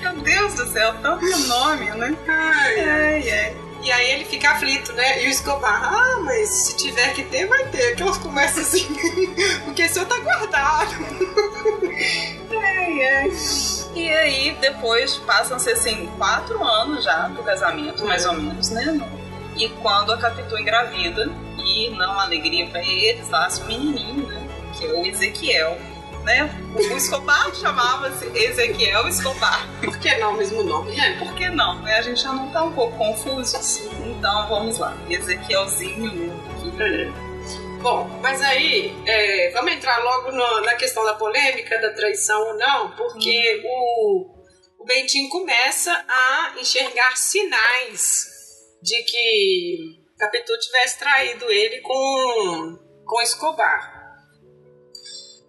Speaker 3: Meu Deus do céu, tanto nome, né?
Speaker 2: Ai,
Speaker 3: Ai, ai.
Speaker 2: E aí ele fica aflito, né? E o Escobar, ah, mas se tiver que ter, vai ter. Aquelas conversas assim, *laughs* porque seu tá guardado. *laughs*
Speaker 3: ai, ai. E aí, depois, passam-se assim, quatro anos já do casamento, mais ou menos, né? E quando a Capitu engravida, e não alegria pra eles, nasce um menininho, né? Que é o Ezequiel. Né? O Escobar chamava-se Ezequiel Escobar.
Speaker 2: Por que não o mesmo nome, né?
Speaker 3: Por que não? né? A gente já não tá um pouco confuso? Então vamos lá. Ezequielzinho. aqui.
Speaker 2: Bom, mas aí é, vamos entrar logo no- na questão da polêmica, da traição ou não, porque o, o Bentinho começa a enxergar sinais de que Capitu tivesse traído ele com, com Escobar.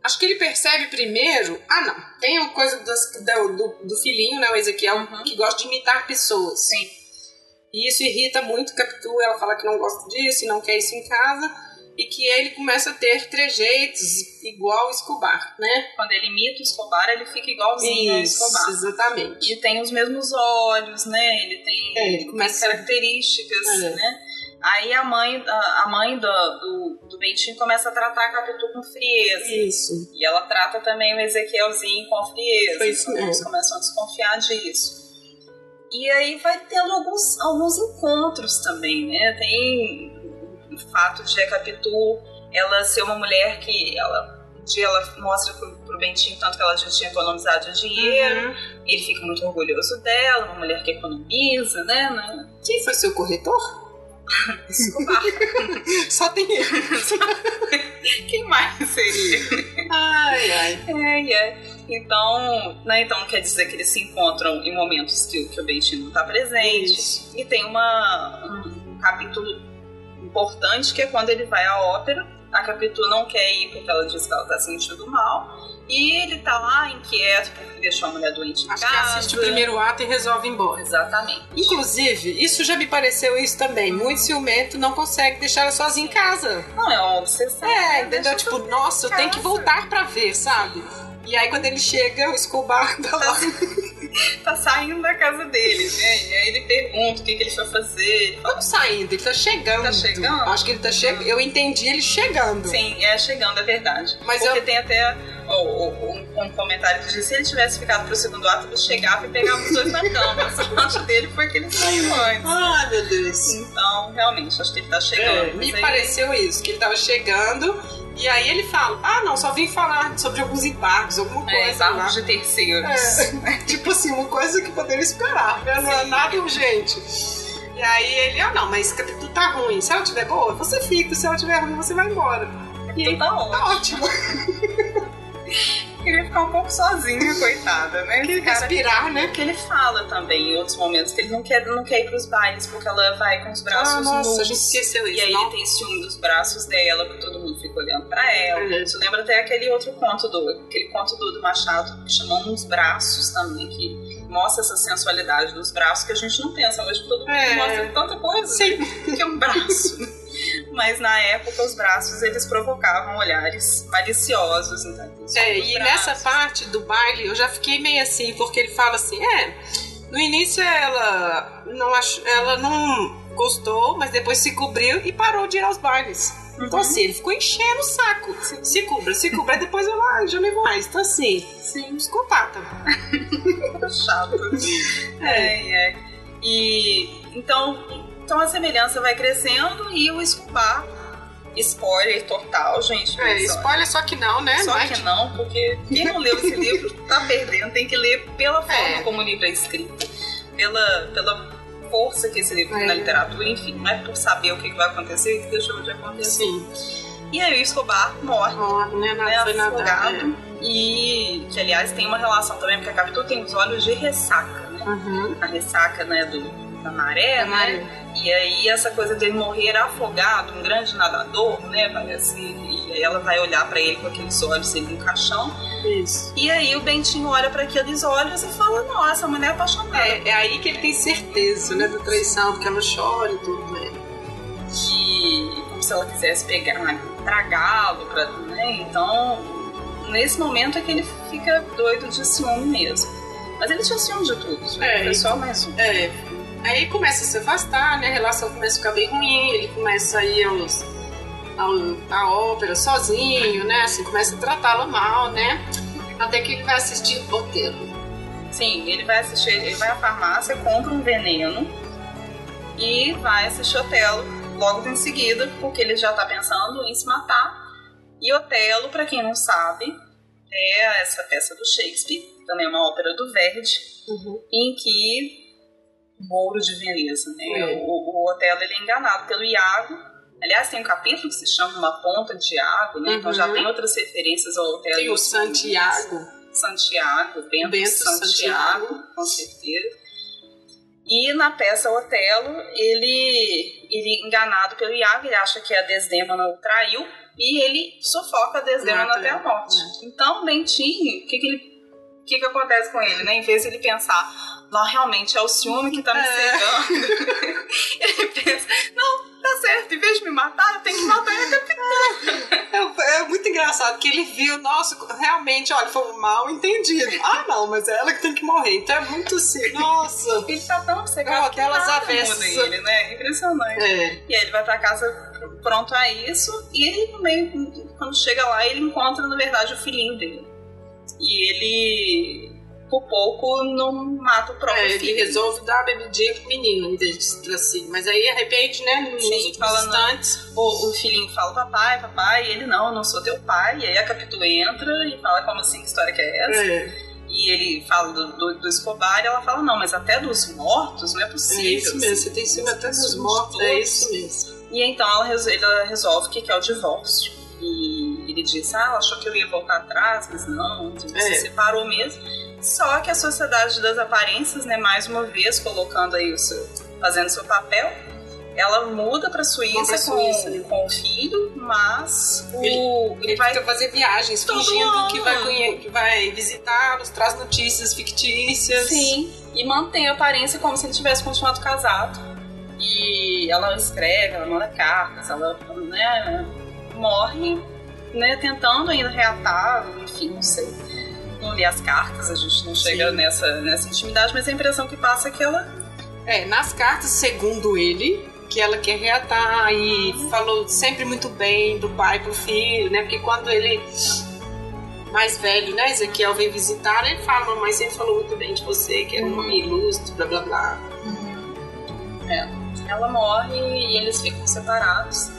Speaker 2: Acho que ele percebe primeiro. Ah, não. Tem uma coisa das- do, do, do filhinho, né, o Ezequiel,
Speaker 3: Uhum.
Speaker 2: que gosta de imitar pessoas.
Speaker 3: Sim.
Speaker 2: E isso irrita muito Capitu. Ela fala que não gosta disso e não quer isso em casa. E que ele começa a ter trejeitos igual o Escobar, né?
Speaker 3: Quando ele imita o Escobar, ele fica igualzinho ao Escobar.
Speaker 2: exatamente.
Speaker 3: E tem os mesmos olhos, né? Ele tem,
Speaker 2: É, ele começa-
Speaker 3: características,
Speaker 2: É.
Speaker 3: né? Aí a mãe, a, mãe do, do, do Bentinho começa a tratar a Capitu com frieza.
Speaker 2: Isso.
Speaker 3: E ela trata também o Ezequielzinho com frieza.
Speaker 2: Foi isso
Speaker 3: então
Speaker 2: mesmo.
Speaker 3: eles começam a desconfiar disso. E aí vai tendo alguns, alguns encontros também, né? Tem o fato de a Capitu ela ser uma mulher que ela um dia ela mostra pro, pro Bentinho tanto que ela já tinha economizado dinheiro.
Speaker 2: Uhum.
Speaker 3: Ele fica muito orgulhoso dela, uma mulher que economiza, né? né?
Speaker 2: Quem foi seu corretor?
Speaker 3: Escobar. *laughs*
Speaker 2: Só tem ele. *laughs*
Speaker 3: Quem mais seria?
Speaker 2: Ai, ai.
Speaker 3: É, é. Então, né, então quer dizer que eles se encontram em momentos que, o- que o Bentinho não está presente.
Speaker 2: Isso.
Speaker 3: E tem uma, um capítulo importante que é quando ele vai à ópera. A Capitu não quer ir porque ela diz que ela tá sentindo mal. E ele tá lá inquieto porque deixou a mulher doente em
Speaker 2: Acho que
Speaker 3: casa.
Speaker 2: assiste o primeiro ato e resolve ir embora.
Speaker 3: Exatamente.
Speaker 2: Inclusive, isso já me pareceu isso também. Muito ciumento não consegue deixar ela sozinha em casa.
Speaker 3: Não, é uma obsessão.
Speaker 2: É,
Speaker 3: né?
Speaker 2: entendeu? Tipo, nossa, eu tenho que voltar pra ver, sabe? E aí quando ele chega, o Escobar *laughs* tá lá.
Speaker 3: Tá saindo da casa dele, né? E aí ele pergunta o que, que ele foi fazer.
Speaker 2: Não saindo, ele tá chegando.
Speaker 3: Tá chegando?
Speaker 2: Acho que ele tá chegando. Eu entendi ele chegando.
Speaker 3: Sim, é chegando, é verdade.
Speaker 2: Mas
Speaker 3: Porque
Speaker 2: eu-
Speaker 3: tem até um, comentário que diz se ele tivesse ficado pro segundo ato, ele chegava e pegava os dois na cama. A sorte dele foi que ele saiu antes.
Speaker 2: Ai, meu Deus.
Speaker 3: Então, realmente, acho que ele tá chegando.
Speaker 2: É, me
Speaker 3: aí-
Speaker 2: pareceu isso, que ele tava chegando e aí ele fala: Ah, não, só vim falar sobre alguns embargos, alguma
Speaker 3: É,
Speaker 2: coisa.
Speaker 3: embargos de terceiros.
Speaker 2: É, *laughs* tipo assim, uma coisa que poderia esperar, né? Não é nada urgente. E aí ele, ah não, mas Capitu tá ruim. Se ela tiver boa, você fica. Se ela tiver ruim, você vai embora. E aí
Speaker 3: tá
Speaker 2: tá
Speaker 3: ótimo. *laughs* *laughs* Queria ficar um pouco sozinha, coitada, né? Esse cara
Speaker 2: Respirar, né?
Speaker 3: que ele fala também em outros momentos que ele não quer, não quer ir pros bailes porque ela vai com os braços
Speaker 2: Ah, nossa,
Speaker 3: nus.
Speaker 2: a gente esqueceu isso.
Speaker 3: E aí
Speaker 2: não?
Speaker 3: ele tem ciúme dos braços dela, porque todo mundo fica olhando pra ela.
Speaker 2: Uhum.
Speaker 3: Isso lembra até aquele outro conto do, aquele conto do, do Machado que chamou uns braços também, que mostra essa sensualidade dos braços que a gente não pensa, mas todo mundo
Speaker 2: É.
Speaker 3: mostra tanta coisa
Speaker 2: Sim.
Speaker 3: né, que é um braço. *laughs* Mas na época os braços eles provocavam olhares maliciosos, então
Speaker 2: É, e
Speaker 3: braços.
Speaker 2: nessa parte do baile eu já fiquei meio assim, porque ele fala assim, é, no início ela não ach... ela não gostou, mas depois se cobriu e parou de ir aos bailes. Então
Speaker 3: Uhum.
Speaker 2: assim, ele ficou enchendo o saco. Se cubra, se cubra, aí depois eu ah, já nem vou mais. Então assim,
Speaker 3: Sim,
Speaker 2: psicopata. *laughs*
Speaker 3: chato. É, é. E então, então a semelhança vai crescendo e o Escobar, spoiler total, gente.
Speaker 2: É,
Speaker 3: mas, ó,
Speaker 2: spoiler só que não, né?
Speaker 3: Só
Speaker 2: Mas-
Speaker 3: que não, porque quem não leu esse livro tá perdendo, tem que ler pela forma
Speaker 2: É.
Speaker 3: como o livro é escrito, pela, pela força que esse livro tem
Speaker 2: É.
Speaker 3: na literatura, enfim, não é por saber o que vai acontecer que deixou de acontecer.
Speaker 2: Sim.
Speaker 3: E aí o Escobar morre,
Speaker 2: Ó, né,
Speaker 3: né, afogado, e que aliás tem uma relação também, porque a Capitu tem os olhos de ressaca, né?
Speaker 2: é. Uhum.
Speaker 3: A ressaca, né, do, da maré,
Speaker 2: Da
Speaker 3: né?
Speaker 2: maré.
Speaker 3: E aí essa coisa dele morrer afogado, um grande nadador, né? Parece. E aí ela vai olhar pra ele com aqueles olhos ali no caixão.
Speaker 2: Isso.
Speaker 3: E aí o Bentinho olha pra aqueles olhos e fala, nossa, a mulher é apaixonada.
Speaker 2: É, é aí que ele tem certeza, né, da traição, porque ela chora e tudo, né?
Speaker 3: E como se ela quisesse pegar, tragá-lo, pra, né? Então, nesse momento é que ele fica doido de ciúme mesmo. Mas ele tinha ciúme de tudo, né?
Speaker 2: É,
Speaker 3: Foi só mais um.
Speaker 2: É. Aí começa a se afastar, né? A relação começa a ficar bem ruim, ele começa a ir aos, ao, à ópera sozinho, né? Assim, começa a tratá-la mal, né? Até que ele vai assistir Otelo.
Speaker 3: Sim, ele vai assistir, ele vai à farmácia, compra um veneno e vai assistir Otelo logo em seguida, porque ele já tá pensando em se matar. E Otelo, pra quem não sabe, é essa peça do Shakespeare, também é uma ópera do Verdi, em que Mouro de Veneza, né?
Speaker 2: É.
Speaker 3: O, o Otelo ele é enganado pelo Iago. Aliás, tem um capítulo que se chama Uma Ponta de Iago, né? Então
Speaker 2: Uhum.
Speaker 3: já tem outras referências ao Otelo.
Speaker 2: Tem o Santiago.
Speaker 3: Santiago, Bento,
Speaker 2: Bento
Speaker 3: Santiago,
Speaker 2: Santiago.
Speaker 3: com certeza. E na peça Otelo, ele, ele enganado pelo Iago, ele acha que a Desdemona o traiu, e ele sufoca Desdemona
Speaker 2: Mata
Speaker 3: até a morte. Então, Bentinho, o que que ele o que, que acontece com ele, né? Em vez de ele pensar, não, realmente é o ciúme que tá me
Speaker 2: É.
Speaker 3: cegando. *laughs* ele pensa, não, tá certo, em vez de me matar, eu tenho que matar a capitã.
Speaker 2: É, é muito engraçado que ele viu, nossa, realmente, olha, foi um mal entendido. Ah, não, mas é ela que tem que morrer. Então é muito assim, nossa.
Speaker 3: Ele tá tão cegado que
Speaker 2: aquelas
Speaker 3: nada muda ele, né? Impressionante.
Speaker 2: É.
Speaker 3: E aí ele vai pra casa pronto a isso, e ele no meio, quando chega lá, ele encontra, na verdade, o filhinho dele. E ele, por pouco, não mata o próprio
Speaker 2: É, ele
Speaker 3: filho.
Speaker 2: resolve dar a bebidinha pro menino em vez de se trazer. Mas aí, de repente, né, nos
Speaker 3: Sim, fala,
Speaker 2: instantes,
Speaker 3: O, o filhinho fala, papai, papai, e ele, não, eu não sou teu pai. E aí a Capitu entra e fala, como assim, que história que é essa?
Speaker 2: é,
Speaker 3: E ele fala do, do, do Escobar e ela fala, não, mas até dos mortos não é
Speaker 2: é
Speaker 3: possível.
Speaker 2: isso mesmo. Você tem ciúme até dos mortos, é isso mesmo.
Speaker 3: E então ela, ela resolve que quer o divórcio. E ele diz, ah, ela achou que eu ia voltar atrás, mas não, se
Speaker 2: É.
Speaker 3: separou mesmo. Só que a sociedade das aparências, né, mais uma vez colocando aí o seu, fazendo seu papel, ela muda pra Suíça, com,
Speaker 2: Suíça, né?
Speaker 3: com o filho, mas o,
Speaker 2: Ele-
Speaker 3: ele, vai
Speaker 2: fazer viagens,
Speaker 3: Todo
Speaker 2: fingindo que vai, que vai visitá-los, traz notícias fictícias.
Speaker 3: Sim, e mantém a aparência como se ele tivesse continuado casado. E ela escreve, ela manda cartas, ela né, morre né, tentando ainda reatar, enfim, não sei. Não li as cartas, a gente não chega
Speaker 2: Sim.
Speaker 3: nessa, nessa intimidade, mas a impressão que passa é que ela.
Speaker 2: É, nas cartas, segundo ele, que ela quer reatar e falou sempre muito bem do pai pro filho, né? Porque quando ele mais velho, né, Ezequiel vem visitar, ele fala, mamãe sempre falou muito bem de você, que era um homem ilustre, blá blá blá.
Speaker 3: Ela morre e eles ficam separados.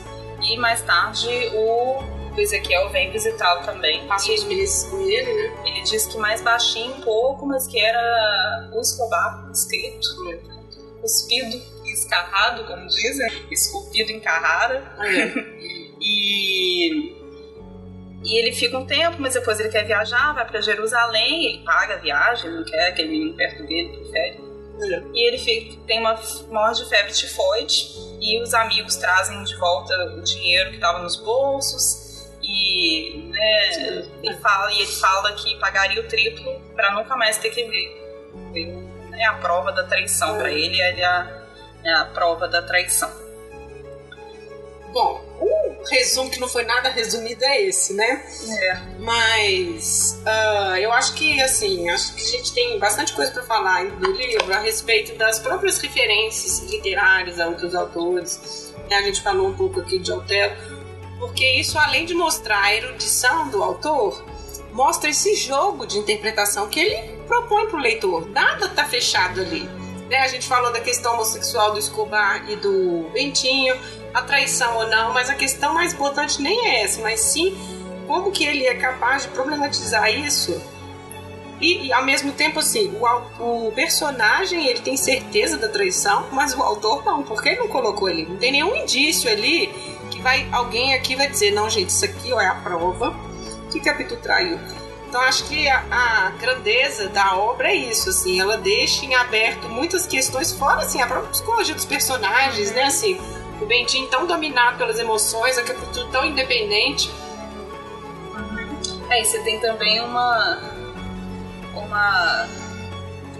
Speaker 3: E mais tarde o Ezequiel vem visitá-lo também. E
Speaker 2: uns meses com ele, né?
Speaker 3: Ele diz que mais baixinho um pouco, mas que era o Escobar escrito, cuspido e escarrado, como dizem, esculpido em Carrara.
Speaker 2: É. *laughs*
Speaker 3: E, e ele fica um tempo, mas depois ele quer viajar, vai para Jerusalém, ele paga a viagem, não quer aquele menino perto dele, prefere.
Speaker 2: É.
Speaker 3: E ele fica, tem uma morte de febre tifoide e os amigos trazem de volta o dinheiro que estava nos bolsos e né, ele fala, e ele fala que pagaria o triplo para nunca mais ter que ver. né, a prova da traição para ele é a, é a prova da traição.
Speaker 2: Bom, o resumo que não foi nada resumido é esse, né?
Speaker 3: É.
Speaker 2: Mas ah, eu acho que assim, acho que a gente tem bastante coisa para falar do livro a respeito das próprias referências literárias a outros autores. A gente falou um pouco aqui de Otelo, porque isso, além de mostrar a erudição do autor, mostra esse jogo de interpretação que ele propõe para o leitor. Nada tá fechado ali. Né? A gente falou da questão homossexual do Escobar e do Bentinho, a traição ou não, mas a questão mais importante nem é essa, mas sim como que ele é capaz de problematizar isso e, e, ao mesmo tempo assim o, o personagem ele tem certeza da traição mas o autor não porque ele não colocou ali não tem nenhum indício ali vai alguém aqui vai dizer não gente isso aqui ó, é a prova que Capitu traiu então acho que a, a grandeza da obra é isso assim ela deixa em aberto muitas questões fora assim a própria psicologia dos personagens né assim o Bentinho tão dominado pelas emoções a Capitu tão independente
Speaker 3: É, e você tem também uma uma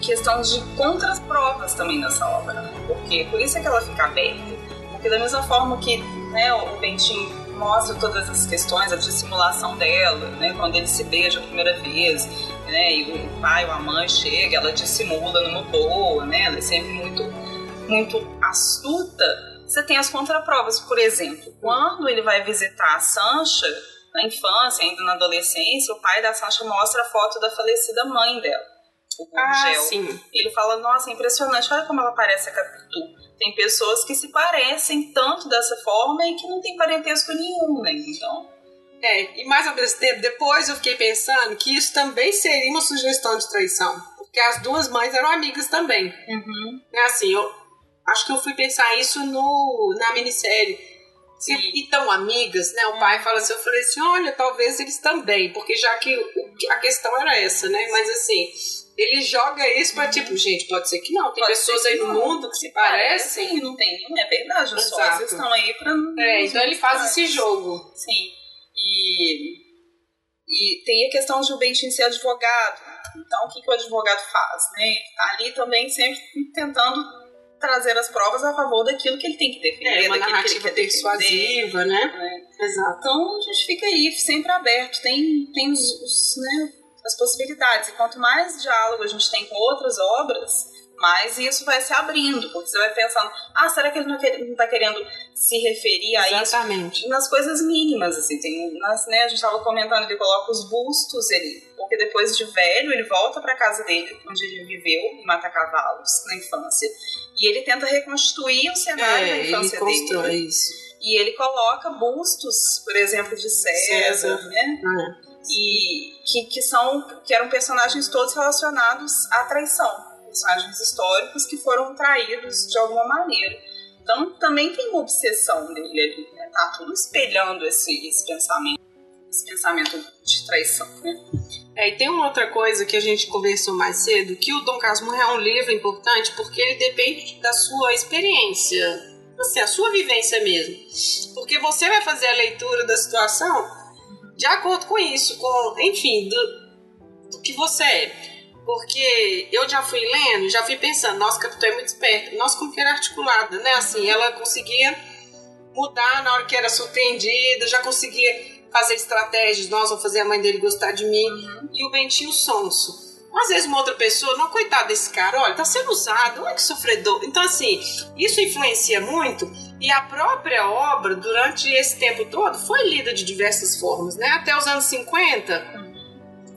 Speaker 3: questão de contraprovas também nessa obra, né? Porque por isso é que ela fica aberta. Porque da mesma forma que né, o Bentinho mostra todas as questões, a dissimulação dela, né? Quando ele se beija a primeira vez, né? E o pai ou a mãe chega, ela dissimula numa boa, né? Ela é sempre muito, muito astuta. Você tem as contraprovas, por exemplo, quando ele vai visitar a Sancha, na infância, ainda na adolescência, o pai da Sancha mostra a foto da falecida mãe dela, o
Speaker 2: ah
Speaker 3: Gel.
Speaker 2: sim
Speaker 3: Ele fala, nossa, é impressionante, olha como ela parece a Capitu. Tem pessoas que se parecem tanto dessa forma e que não tem parentesco nenhum, né? Então,
Speaker 2: É, e mais ao mesmo tempo, depois eu fiquei pensando que isso também seria uma sugestão de traição. Porque as duas mães eram amigas também. É assim, eu acho que eu fui pensar isso no, na minissérie.
Speaker 3: Sim.
Speaker 2: E, e tão amigas, né? O pai fala assim, eu falei assim, olha, talvez eles também, porque já que o- que a questão era essa, né? Mas assim, ele joga isso pra tipo, gente, pode ser que não. Tem
Speaker 3: Pode
Speaker 2: pessoas aí no
Speaker 3: não.
Speaker 2: mundo que se parecem.
Speaker 3: e não tem nenhum, é verdade, os sóis estão aí pra...
Speaker 2: É, então ele faz esse jogo.
Speaker 3: Sim. E, e tem a questão de o Bentinho ser advogado. Então, o que, que o advogado faz? Né? Ele tá ali também sempre tentando trazer as provas a favor daquilo que ele tem que defender.
Speaker 2: É uma
Speaker 3: que
Speaker 2: narrativa persuasiva, né? Exato.
Speaker 3: Então a gente fica aí sempre aberto, tem, tem os, os, né, as possibilidades. E quanto mais diálogo a gente tem com outras obras, mais isso vai se abrindo, porque você vai pensando, ah, será que ele não, quer, não tá querendo se referir a isso?
Speaker 2: Exatamente.
Speaker 3: Nas coisas mínimas, assim, tem, nas, né, a gente tava comentando, ele coloca os bustos, ele, porque depois de velho, ele volta pra casa dele, onde ele viveu, em Mata-Cavalos, na infância, e ele tenta reconstituir o cenário da
Speaker 2: É, ele
Speaker 3: infância
Speaker 2: constrói
Speaker 3: dele.
Speaker 2: isso.
Speaker 3: E ele coloca bustos, por exemplo, de César,
Speaker 2: César.
Speaker 3: né?
Speaker 2: É.
Speaker 3: E que, que são que eram personagens todos relacionados à traição, personagens históricos que foram traídos de alguma maneira. Então também tem uma obsessão dele ali, né? Tá tudo espelhando esse, esse pensamento, esse pensamento de traição, né?
Speaker 2: É, e tem uma outra coisa que a gente conversou mais cedo, que o Dom Casmurro é um livro importante porque ele depende da sua experiência, assim, a sua vivência mesmo. Porque você vai fazer a leitura da situação de acordo com isso, com, enfim, do, do que você é. Porque eu já fui lendo, já fui pensando, nossa, Capitão é muito esperta. Nossa, como que era articulada, né? Assim, ela conseguia mudar na hora que era surpreendida, já conseguia fazer estratégias, nós vamos fazer a mãe dele gostar de mim. E o Bentinho sonso. Às vezes uma outra pessoa, não, coitado desse cara, olha, tá sendo usado, olha que sofredor. Então, assim, isso influencia muito. E a própria obra, durante esse tempo todo, foi lida de diversas formas, né? Até os anos 50,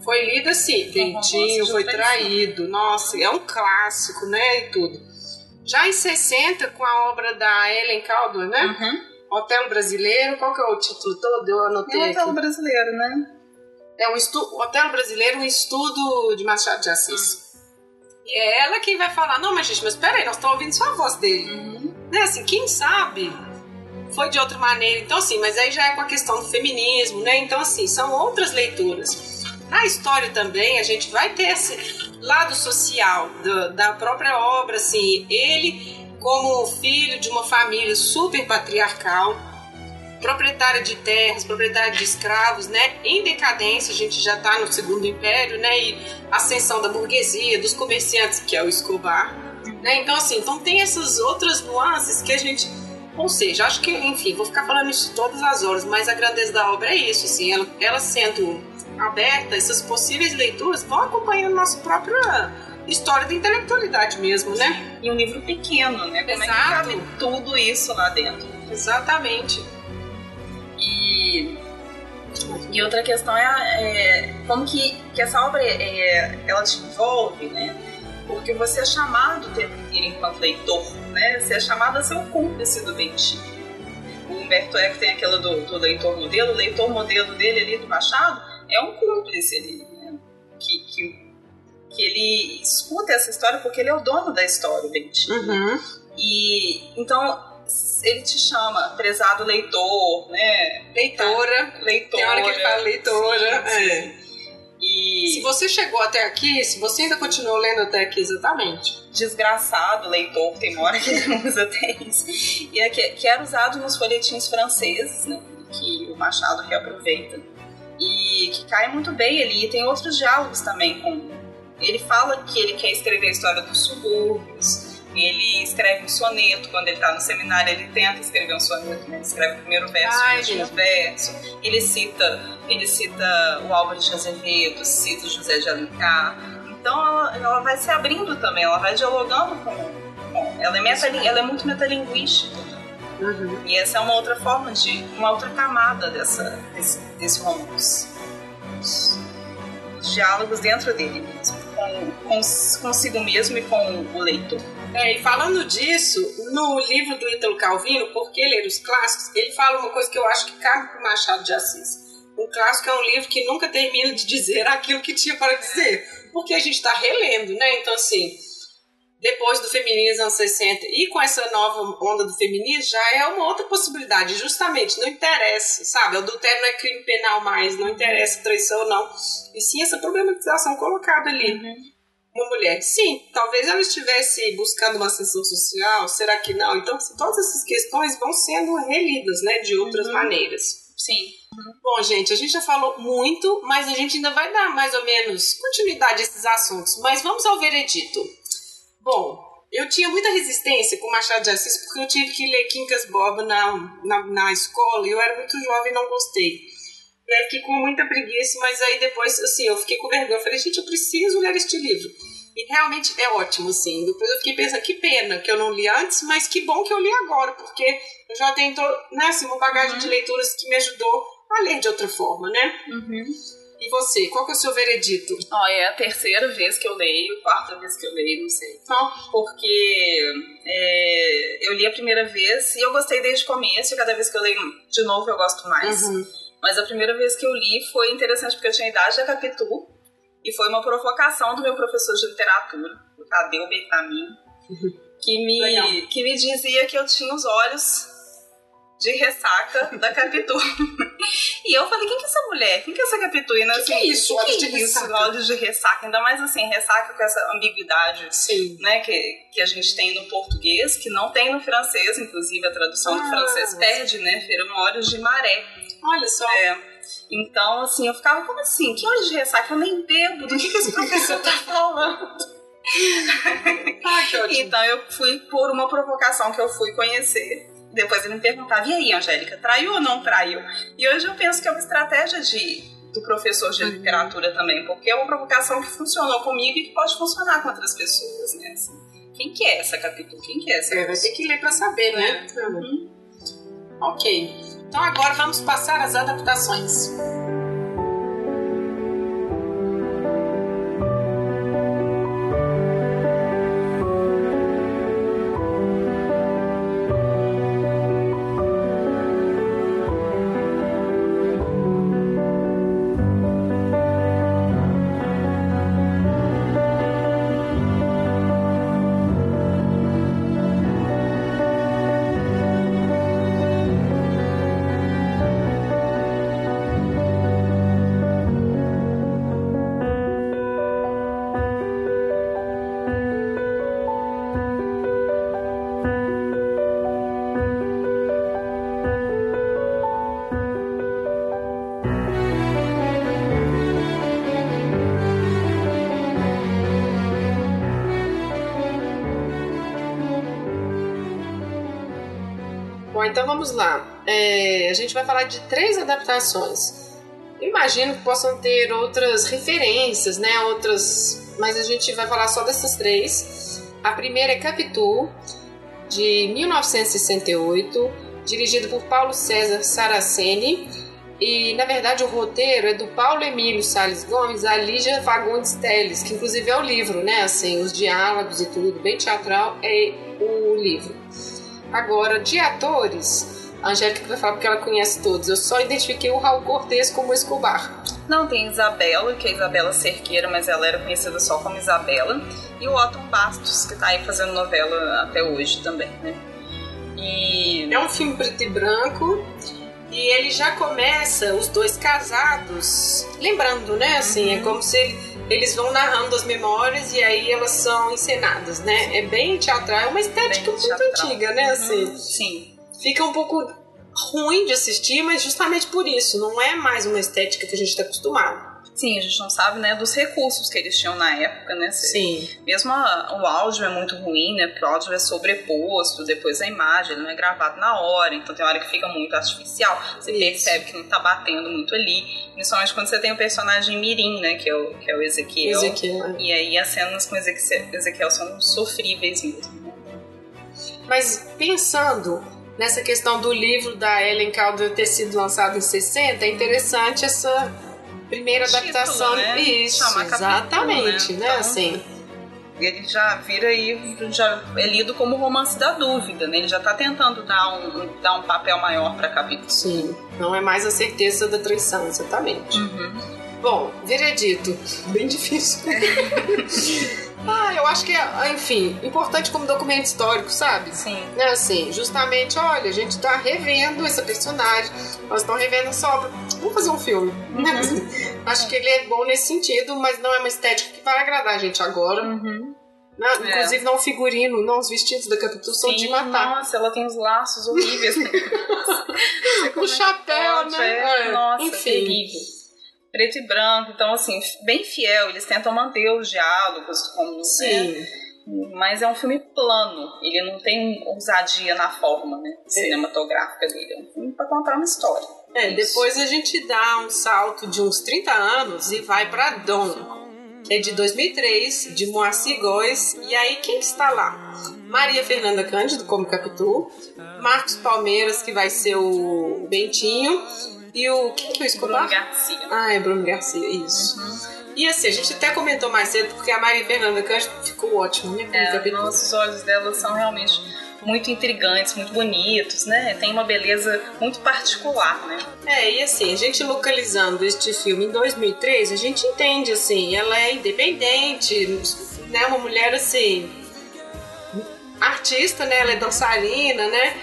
Speaker 2: foi lida assim, Bentinho
Speaker 3: de
Speaker 2: foi traído. Nossa, é um clássico, né? E tudo. Já em 60, com a obra da Ellen Caldwell, né?
Speaker 3: Uhum.
Speaker 2: Hotel Brasileiro, qual que é o título todo? Eu
Speaker 3: É
Speaker 2: anotei aqui.
Speaker 3: hotel brasileiro, né?
Speaker 2: É um estudo, Hotel Brasileiro, um estudo de Machado de Assis. E é ela quem vai falar, não, mas gente, mas peraí, nós estamos ouvindo só a voz dele.
Speaker 3: Uhum.
Speaker 2: Né, assim, quem sabe foi de outra maneira. Então, assim, mas aí já é com a questão do feminismo, né? Então, assim, são outras leituras. Na história também, a gente vai ter esse lado social do- da própria obra, assim, ele como filho de uma família super patriarcal, proprietária de terras, proprietária de escravos, né? Em decadência, a gente já está no Segundo Império, né? E ascensão da burguesia, dos comerciantes, que é o Escobar, né? Então, assim, então tem essas outras nuances que a gente. Ou seja, acho que, enfim, vou ficar falando isso todas as horas, mas a grandeza da obra é isso, assim, ela, ela sendo aberta, essas possíveis leituras vão acompanhando nossa própria história da intelectualidade mesmo, né?
Speaker 3: E um livro pequeno, né? Como é que
Speaker 2: Exato.
Speaker 3: cabe tudo isso lá dentro?
Speaker 2: Exatamente.
Speaker 3: E outra questão é, é como que, que essa obra é, ela te envolve, né? Porque você é chamado o tempo inteiro enquanto leitor, né? Você é chamado a ser o cúmplice do Bentinho. O Humberto Eco tem aquela do, do leitor modelo, o leitor modelo dele ali do Machado é um cúmplice ali, né? Que, que, que ele escuta essa história porque ele é o dono da história, o Bentinho.
Speaker 2: Uhum.
Speaker 3: E então ele te chama prezado leitor, né?
Speaker 2: Leitora.
Speaker 3: Leitora.
Speaker 2: Tem hora que ele fala leitora.
Speaker 3: Sim, sim.
Speaker 2: é.
Speaker 3: E
Speaker 2: Se você chegou até aqui, se você ainda continuou lendo até aqui, exatamente.
Speaker 3: desgraçado leitor, tem uma hora que ele usa até isso. E é que, que era usado nos folhetins franceses, né? Que o Machado reaproveita. E que cai muito bem ali. E tem outros diálogos também com. Ele fala que ele quer escrever a história dos subúrbios. Ele escreve um soneto quando ele está no seminário, ele tenta escrever um soneto, né? ele escreve o primeiro verso,
Speaker 2: Ai,
Speaker 3: o último verso. Ele cita, ele cita o Álvaro de Azevedo, cita o José de Alencar. Então ela, ela vai se abrindo também, ela vai dialogando com. ela, é meta, ela é muito metalinguística.
Speaker 2: Uhum.
Speaker 3: E essa é uma outra forma de. uma outra camada dessa, desse, desse romance. Os diálogos dentro dele mesmo, com, com, consigo mesmo e com o leitor.
Speaker 2: É, e falando disso, no livro do Ítalo Calvino, Por que Ler os Clássicos, ele fala uma coisa que eu acho que cabe para o Machado de Assis. Um clássico é um livro que nunca termina de dizer *laughs* aquilo que tinha para dizer, porque a gente está relendo, né? Então, assim, depois do feminismo anos 60 e com essa nova onda do feminismo, já é uma outra possibilidade. Justamente, não interessa, sabe? O adultério não é crime penal mais, não interessa traição ou não. E sim essa problematização colocada ali uma mulher. Sim, talvez ela estivesse buscando uma ascensão social, será que não? Então, assim, todas essas questões vão sendo relidas, né, de outras
Speaker 3: Uhum.
Speaker 2: maneiras.
Speaker 3: Sim.
Speaker 2: Bom, gente, a gente já falou muito, mas a gente ainda vai dar mais ou menos continuidade a esses assuntos. Mas vamos ao veredito. Bom, eu tinha muita resistência com Machado de Assis porque eu tive que ler Quincas Boba na, na, na escola e eu era muito jovem e não gostei. E aí fiquei com muita preguiça, mas aí depois, assim, eu fiquei com vergonha. Eu falei, gente, eu preciso ler este livro. E realmente é ótimo, assim. Depois eu fiquei pensando, que pena que eu não li antes, mas que bom que eu li agora, porque eu já tenho, né, assim, uma bagagem de leituras que me ajudou a ler de outra forma, né? E você, qual que é o seu veredito?
Speaker 3: Ó, é a terceira vez que eu leio, quarta vez que eu leio, não sei.
Speaker 2: Então,
Speaker 3: Porque é, eu li a primeira vez e eu gostei desde o começo, e cada vez que eu leio de novo eu gosto mais.
Speaker 2: Uhum.
Speaker 3: Mas a primeira vez que eu li foi interessante porque eu tinha idade da Capitu e foi uma provocação do meu professor de literatura, o Tadeu Bertamin, que
Speaker 2: Legal.
Speaker 3: me, que me dizia que eu tinha os olhos de ressaca da Capitu. e eu falei, quem que é essa mulher? Quem que é essa Capitu? E, né,
Speaker 2: Que que é isso,
Speaker 3: que que
Speaker 2: de
Speaker 3: é isso,
Speaker 2: ressaca?
Speaker 3: olhos de ressaca? Ainda mais assim, ressaca com essa ambiguidade
Speaker 2: sim.
Speaker 3: né, que, que a gente tem no português, que não tem no francês, inclusive a tradução
Speaker 2: Ah,
Speaker 3: do francês
Speaker 2: mas-
Speaker 3: perde, né? Foram olhos de maré.
Speaker 2: Olha só.
Speaker 3: É. Então, assim, eu ficava como assim? Que olhos de ressaca? Eu nem bebo. Do que, que esse professor tá falando? *laughs*
Speaker 2: Ah, que.
Speaker 3: Então, eu fui por uma provocação que eu fui conhecer. Depois ele me perguntava, e aí, Angélica, traiu ou não traiu? E hoje eu penso que é uma estratégia de, do professor de literatura também, porque é uma provocação que funcionou comigo e que pode funcionar com outras pessoas, né? Assim, quem que é essa capítulo? Quem que é essa
Speaker 2: É, vai ter que ler pra saber, né?
Speaker 3: Uhum.
Speaker 2: Ok. Então agora vamos passar às adaptações. Então vamos lá. É, a gente vai falar de três adaptações. Imagino que possam ter outras referências, né? Outras. Mas a gente vai falar só dessas três. A primeira é Capitu, de 1968, dirigido por Paulo César Saraceni. E, na verdade, o roteiro é do Paulo Emílio Salles Gomes, a Lígia Fagundes Teles, que inclusive é o livro, né? Assim, os diálogos e tudo, bem teatral, é o livro. Agora, de atores, a Angélica vai falar porque ela conhece todos. Eu só identifiquei o Raul Cortez como Escobar.
Speaker 3: Não, tem Isabela, que é Isabela Cerqueira, mas ela era conhecida só como Isabela. E o Otton Bastos, que tá aí fazendo novela até hoje também, né? E.
Speaker 2: É um filme preto e branco. E ele já começa os dois casados, lembrando, né? Assim, é como se ele- eles vão narrando as memórias e aí elas são encenadas, né? É bem teatral, é uma estética
Speaker 3: Bem
Speaker 2: muito
Speaker 3: teatral.
Speaker 2: antiga, né? Assim,
Speaker 3: Sim.
Speaker 2: fica um pouco ruim de assistir, mas justamente por isso, não é mais uma estética que a gente está acostumado.
Speaker 3: Sim, a gente não sabe, né, dos recursos que eles tinham na época, né? Se-
Speaker 2: Sim.
Speaker 3: Mesmo a- o áudio é muito ruim, né? Porque o áudio é sobreposto depois da imagem, ele não é gravado na hora, então tem hora que fica muito artificial. Você
Speaker 2: Isso.
Speaker 3: percebe que não tá batendo muito ali. Principalmente quando você tem o personagem Mirim, né? Que é o, que é o Ezequiel.
Speaker 2: Ezequiel.
Speaker 3: E aí as cenas com Ezequiel, Ezequiel são sofríveis mesmo. né?
Speaker 2: Mas pensando nessa questão do livro da Ellen Calder ter sido lançado em 60, é interessante essa primeira
Speaker 3: Título,
Speaker 2: adaptação.
Speaker 3: né?
Speaker 2: Isso,
Speaker 3: Chamar capítulo,
Speaker 2: exatamente,
Speaker 3: né?
Speaker 2: né?
Speaker 3: Então,
Speaker 2: Assim,
Speaker 3: Ele já vira aí, já é lido como romance da dúvida, né? Ele já tá tentando dar um, dar um papel maior pra capítulo.
Speaker 2: sim, não é mais a certeza da traição, exatamente.
Speaker 3: Uhum.
Speaker 2: Bom, veredito. Bem difícil. *laughs* ah, eu acho que é, enfim, importante como documento histórico, sabe?
Speaker 3: Sim.
Speaker 2: né, assim, justamente, olha, a gente tá revendo essa personagem, nós estamos revendo essa obra, vamos fazer um filme, né? *laughs* Acho que ele é bom nesse sentido, mas não é uma estética que vai agradar a gente agora,
Speaker 3: Uhum.
Speaker 2: Né? Inclusive, não o figurino, não os vestidos da Capitu são
Speaker 3: Sim,
Speaker 2: de matar.
Speaker 3: Nossa, ela tem os laços horríveis. *laughs*
Speaker 2: O chapéu,
Speaker 3: Pode,
Speaker 2: né?
Speaker 3: é,
Speaker 2: É,
Speaker 3: Nossa,
Speaker 2: Enfim.
Speaker 3: terrível. Preto e branco, então assim, bem fiel, eles tentam manter os diálogos como né?
Speaker 2: Sim.
Speaker 3: Mas é um filme plano, ele não tem ousadia na forma né, cinematográfica dele. É um filme pra contar uma história.
Speaker 2: É,
Speaker 3: Isso.
Speaker 2: depois a gente dá um salto de uns 30 anos e vai pra Dom, que é de 2003, de Moacir Góes. E aí, quem que está lá? Maria Fernanda Cândido, como Capitu. Marcos Palmeiras, que vai ser o Bentinho. E o... Quem que é o Escobar?
Speaker 3: Bruno Garcia.
Speaker 2: Ah, é Bruno Garcia, isso. E assim, a gente até comentou mais cedo, porque a Maria Fernanda Cândido ficou ótima, né? Como
Speaker 3: É,
Speaker 2: Capitu.
Speaker 3: os olhos dela são realmente muito intrigantes, muito bonitos, né? Tem uma beleza muito particular, né?
Speaker 2: É, e assim, a gente localizando este filme em 2003, a gente entende, assim, ela é independente, né, uma mulher, assim, artista, né, ela é dançarina, né,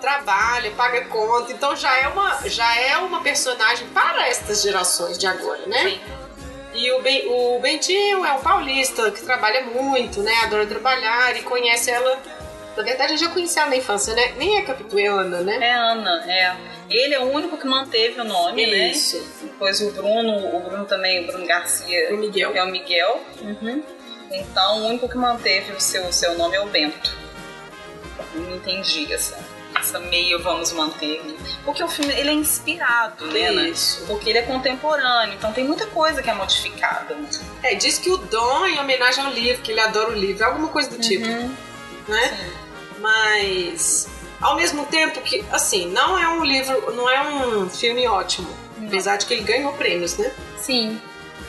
Speaker 2: trabalha, paga conta, então já é uma, já é uma personagem para estas gerações de agora, né?
Speaker 3: Sim.
Speaker 2: E o, ben, o Bentinho é um paulista que trabalha muito, né, adora trabalhar e conhece ela... Na verdade, eu já conheci ela na infância, né? Nem é capituana, né?
Speaker 3: É Ana, é. Ele é o único que manteve o nome, né?
Speaker 2: Isso.
Speaker 3: Depois o Bruno, o Bruno também, o Bruno Garcia
Speaker 2: O Miguel.
Speaker 3: é o Miguel. Então o único que manteve o seu, o seu nome é o Bento. Não entendi essa, essa meia vamos manter. né? Porque o filme ele é inspirado, né? Ana?
Speaker 2: Isso.
Speaker 3: Porque ele é contemporâneo, então tem muita coisa que é modificada. né?
Speaker 2: É, diz que o Dom é em homenagem ao livro, que ele adora o livro, alguma coisa do tipo,
Speaker 3: Uhum.
Speaker 2: né?
Speaker 3: Sim.
Speaker 2: Mas ao mesmo tempo que, assim, não é um livro, não é um filme ótimo,
Speaker 3: Não.
Speaker 2: apesar de que ele ganhou prêmios, né?
Speaker 3: Sim.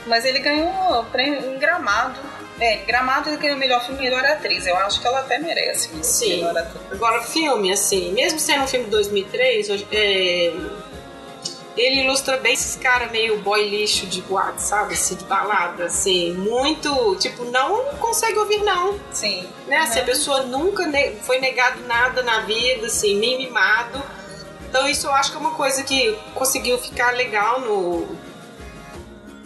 Speaker 3: Mas ele ganhou prêmio em Gramado. É, Gramado ele ganhou melhor filme e melhor atriz. Eu acho que ela até merece. né?
Speaker 2: Sim. Agora, filme, assim, mesmo sendo um filme de 2003, hoje- é, ele ilustra bem esses caras meio boy lixo de boate, sabe? Assim, de balada, assim, muito, tipo, não consegue ouvir não,
Speaker 3: Sim.
Speaker 2: né? Assim, a
Speaker 3: Uhum.
Speaker 2: pessoa nunca ne- foi negado nada na vida, assim, nem mimado. Então isso eu acho que é uma coisa que conseguiu ficar legal no,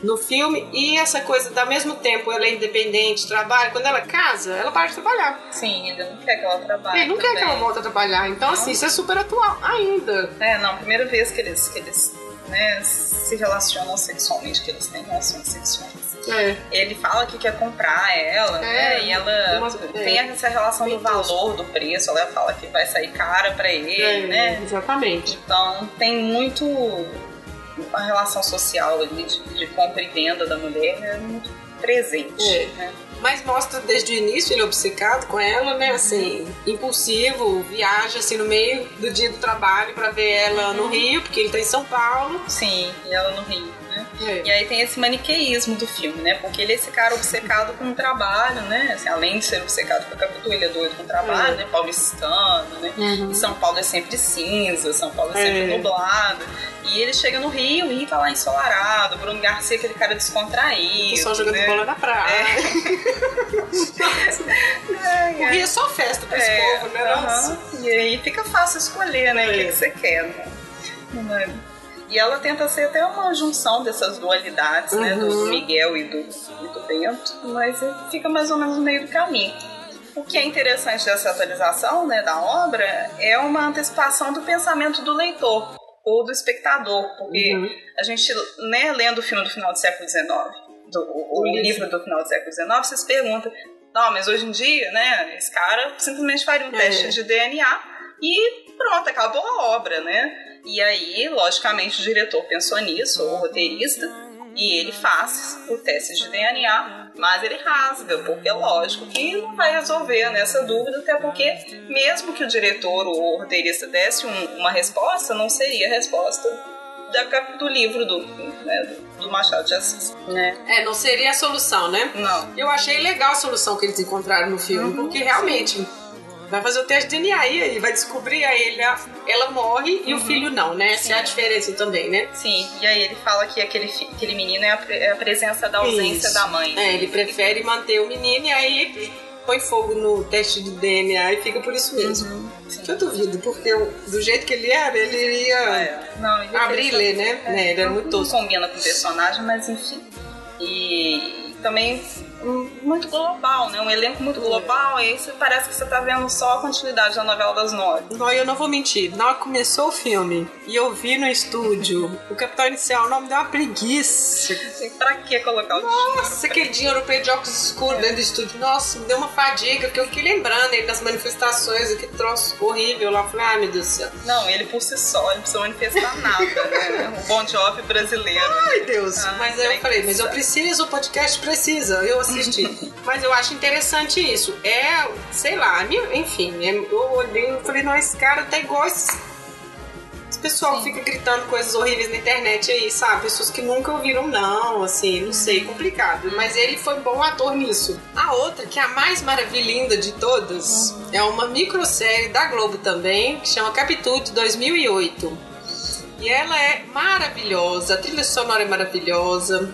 Speaker 2: no filme. E essa coisa, ao mesmo tempo, ela é independente, trabalha. Quando ela casa, ela para de trabalhar.
Speaker 3: Sim, ele não quer que ela trabalhe.
Speaker 2: Ele não quer que ela
Speaker 3: também.
Speaker 2: volte a trabalhar. Então, assim, isso é super atual ainda.
Speaker 3: É, não, primeira vez que eles, que eles né, se relacionam sexualmente, que eles têm relações sexuais.
Speaker 2: É.
Speaker 3: Ele fala que quer comprar ela,
Speaker 2: É,
Speaker 3: né? E ela
Speaker 2: uma-
Speaker 3: tem essa relação do valor, do preço. Ela fala que vai sair cara pra ele,
Speaker 2: É,
Speaker 3: né?
Speaker 2: Exatamente.
Speaker 3: Então tem muito a relação social ali de, de compra e venda da mulher é muito presente.
Speaker 2: É.
Speaker 3: Né?
Speaker 2: Mas mostra desde o início ele é obcecado com ela, né? Assim, impulsivo, viaja assim no meio do dia do trabalho pra ver ela no Rio, porque ele tá em São Paulo.
Speaker 3: Sim, e ela no Rio, né? E aí tem esse maniqueísmo do filme, né? Porque ele é esse cara obcecado com o trabalho, né? Assim, além de ser obcecado com a Capitu, ele é doido com o trabalho,
Speaker 2: É.
Speaker 3: né? Paulistano, né?
Speaker 2: Uhum.
Speaker 3: E São Paulo é sempre cinza, São Paulo é sempre
Speaker 2: É.
Speaker 3: nublado. E ele chega no Rio, o Rio tá lá ensolarado, Bruno Garcia aquele cara descontraído.
Speaker 2: Pessoal jogando
Speaker 3: né?
Speaker 2: bola na praia.
Speaker 3: É, *laughs*
Speaker 2: O Rio é só festa pra esse
Speaker 3: É,
Speaker 2: povo, né? Nossa.
Speaker 3: aham. E aí fica fácil escolher, né? O que,
Speaker 2: É.
Speaker 3: que você quer, né? Não é? E ela tenta ser até uma junção dessas dualidades, né? Do
Speaker 2: Uhum.
Speaker 3: Miguel e do, e do Bento, mas fica mais ou menos no meio do caminho. O que é interessante dessa atualização né, da obra é uma antecipação do pensamento do leitor ou do espectador, porque
Speaker 2: Uhum.
Speaker 3: a gente, né, lendo o filme do final do século XIX, do, o,
Speaker 2: livro.
Speaker 3: do final do século XIX, você se pergunta, não, mas hoje em dia, né, esse cara simplesmente faria um
Speaker 2: É.
Speaker 3: teste de DNA e pronto, acabou a obra, né? E aí, logicamente, o diretor pensou nisso, ou o roteirista, e ele faz o teste de DNA, mas ele rasga, porque é lógico que não vai resolver nessa dúvida, até porque mesmo que o diretor ou o roteirista desse um- uma resposta, não seria a resposta da do livro do, né, do- do Machado de Assis, né?
Speaker 2: É, não seria a solução, né?
Speaker 3: Não.
Speaker 2: Eu achei legal a solução que eles encontraram no filme,
Speaker 3: Uhum,
Speaker 2: porque realmente vai fazer o teste de DNA e aí vai descobrir aí ele, ela morre e o filho não, né? Essa é a
Speaker 3: Sim.
Speaker 2: diferença também, né?
Speaker 3: Sim, e aí ele fala que aquele, aquele menino é a, é a presença da ausência
Speaker 2: Isso.
Speaker 3: da mãe.
Speaker 2: É, ele prefere manter o menino e aí põe fogo no teste de DNA e fica por isso mesmo.
Speaker 3: Uhum, sim.
Speaker 2: Que eu duvido, porque eu- do jeito que ele era, ele iria
Speaker 3: É, não, ele
Speaker 2: abrir e ler, né?
Speaker 3: É,
Speaker 2: né? Ele era
Speaker 3: não-
Speaker 2: muito
Speaker 3: não
Speaker 2: tosco.
Speaker 3: combina com o personagem, mas enfim. E também muito global, né? Um elenco muito global, e aí você parece que você tá vendo só a continuidade da novela das nove.
Speaker 2: Não, eu não vou mentir. Na hora que começou o filme e eu vi no estúdio o Capitão Inicial, o nome deu uma preguiça.
Speaker 3: Assim, pra que colocar o
Speaker 2: Nossa, aquele dia eu de óculos escuros dentro do estúdio. Nossa, me deu uma fadiga, porque eu fiquei lembrando ele das manifestações, aquele troço horrível lá. Eu falei, ai meu Deus do céu.
Speaker 3: Não, ele por si só, ele não precisa manifestar nada, né? O Bon Jovi brasileiro.
Speaker 2: Ai, Deus.
Speaker 3: Ah,
Speaker 2: mas aí eu falei, mas eu preciso, o podcast precisa. Eu assisti. mas eu acho interessante isso. É, sei lá, enfim, é- eu olhei e falei, não, esse cara tá igual esse. Esse pessoal
Speaker 3: Sim.
Speaker 2: fica gritando coisas horríveis na internet aí, sabe? Pessoas que nunca ouviram, não, assim, não sei, complicado. Mas ele foi bom ator nisso. A outra, que é a mais maravilhinda de todas, é uma microsérie da Globo também, que chama Capitude 2008. E ela é maravilhosa, a trilha sonora é maravilhosa.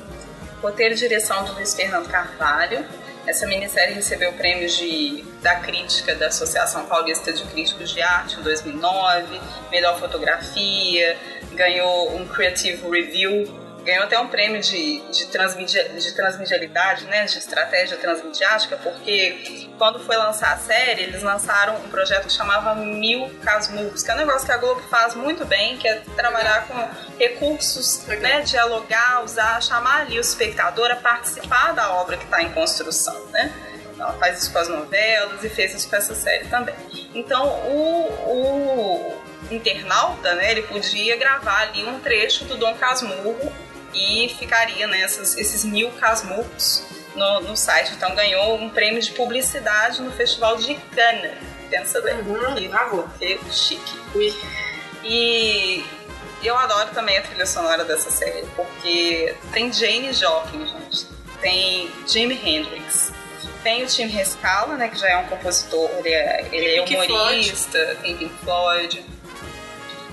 Speaker 3: Roteiro e direção do Luiz Fernando Carvalho. Essa minissérie recebeu prêmios de, da crítica da Associação Paulista de Críticos de Arte em 2009, melhor fotografia, ganhou um Creative Review, ganhou até um prêmio de, de, transmedia, de transmedialidade, né, de estratégia transmediática, porque quando foi lançar a série, eles lançaram um projeto que chamava Mil Casmurros, que é um negócio que a Globo faz muito bem, que é trabalhar com recursos, né, dialogar, usar, chamar ali o espectador a participar da obra que está em construção, né? Ela faz isso com as novelas e fez isso com essa série também. Então, o, o internauta, né, ele podia gravar ali um trecho do Dom Casmurro e ficaria nessas esses mil casmurros no, no site. Então, ganhou um prêmio de publicidade no Festival de Cannes. Pensa bem.
Speaker 2: Uhum,
Speaker 3: que, chique. E eu adoro também a trilha sonora dessa série, porque tem Jane Joplin, gente. Tem Jimi Hendrix. Tem o Tim Rescala, né, que já é um compositor, ele é, ele é humorista, tem Pink Floyd.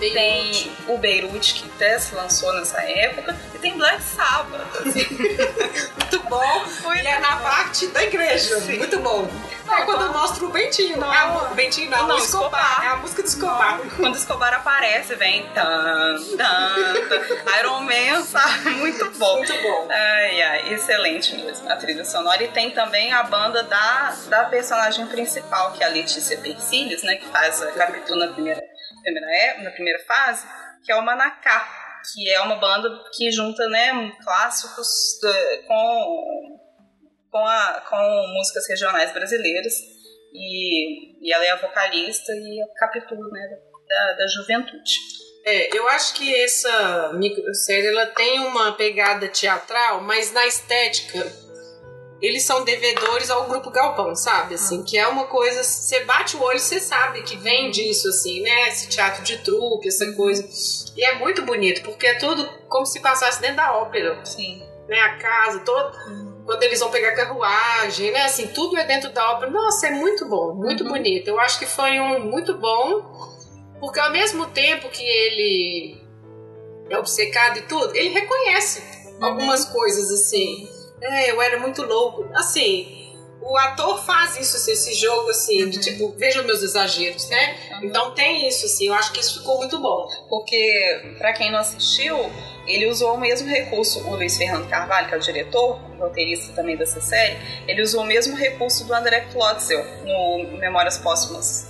Speaker 3: Tem o Beirute, que até se lançou nessa época, e tem Black Sabbath. assim. *laughs*
Speaker 2: Muito bom. Ele é na parte da igreja. Muito bom. É quando mostra o Bentinho. Não, é o Bentinho não,
Speaker 3: Não,
Speaker 2: o Escobar.
Speaker 3: Escobar.
Speaker 2: É a música do Escobar.
Speaker 3: Quando Escobar aparece, vem tan, tan. Iron Man, sabe? *laughs* Muito bom.
Speaker 2: Muito bom.
Speaker 3: Ai, ai, excelente mesmo a trilha sonora. E tem também a banda da, da personagem principal, que é a Letícia Persílios, né? Que faz a Capitu na primeira, primeira, é- na primeira fase, que é o Manacá, que é uma banda que junta, né, clássicos da- com, com, a, com músicas regionais brasileiras. E, e ela é a vocalista e a Capitu, né? Da, da juventude.
Speaker 2: É, eu acho que essa microsérie ela tem uma pegada teatral, mas na estética eles são devedores ao grupo Galpão, sabe? Assim, que é uma coisa, você bate o olho, você sabe que vem disso, assim, né? Esse teatro de trupe, essa coisa. E é muito bonito, porque é tudo como se passasse dentro da ópera,
Speaker 3: Sim.
Speaker 2: né? A casa, todo. Quando eles vão pegar carruagem, né? Assim, tudo é dentro da ópera. Nossa, é muito bom, muito
Speaker 3: Uhum.
Speaker 2: bonito. Eu acho que foi um muito bom, porque ao mesmo tempo que ele é obcecado e tudo, ele reconhece algumas coisas assim. É, eu era muito louco. Assim, o ator faz isso, assim, esse jogo assim, de tipo, vejam meus exageros, né? Então tem isso, assim, eu acho que isso ficou muito bom.
Speaker 3: Porque, pra quem não assistiu, ele usou o mesmo recurso, o Luiz Fernando Carvalho, que é o diretor, roteirista também dessa série, ele usou o mesmo recurso do André Klotzel no Memórias Póstumas.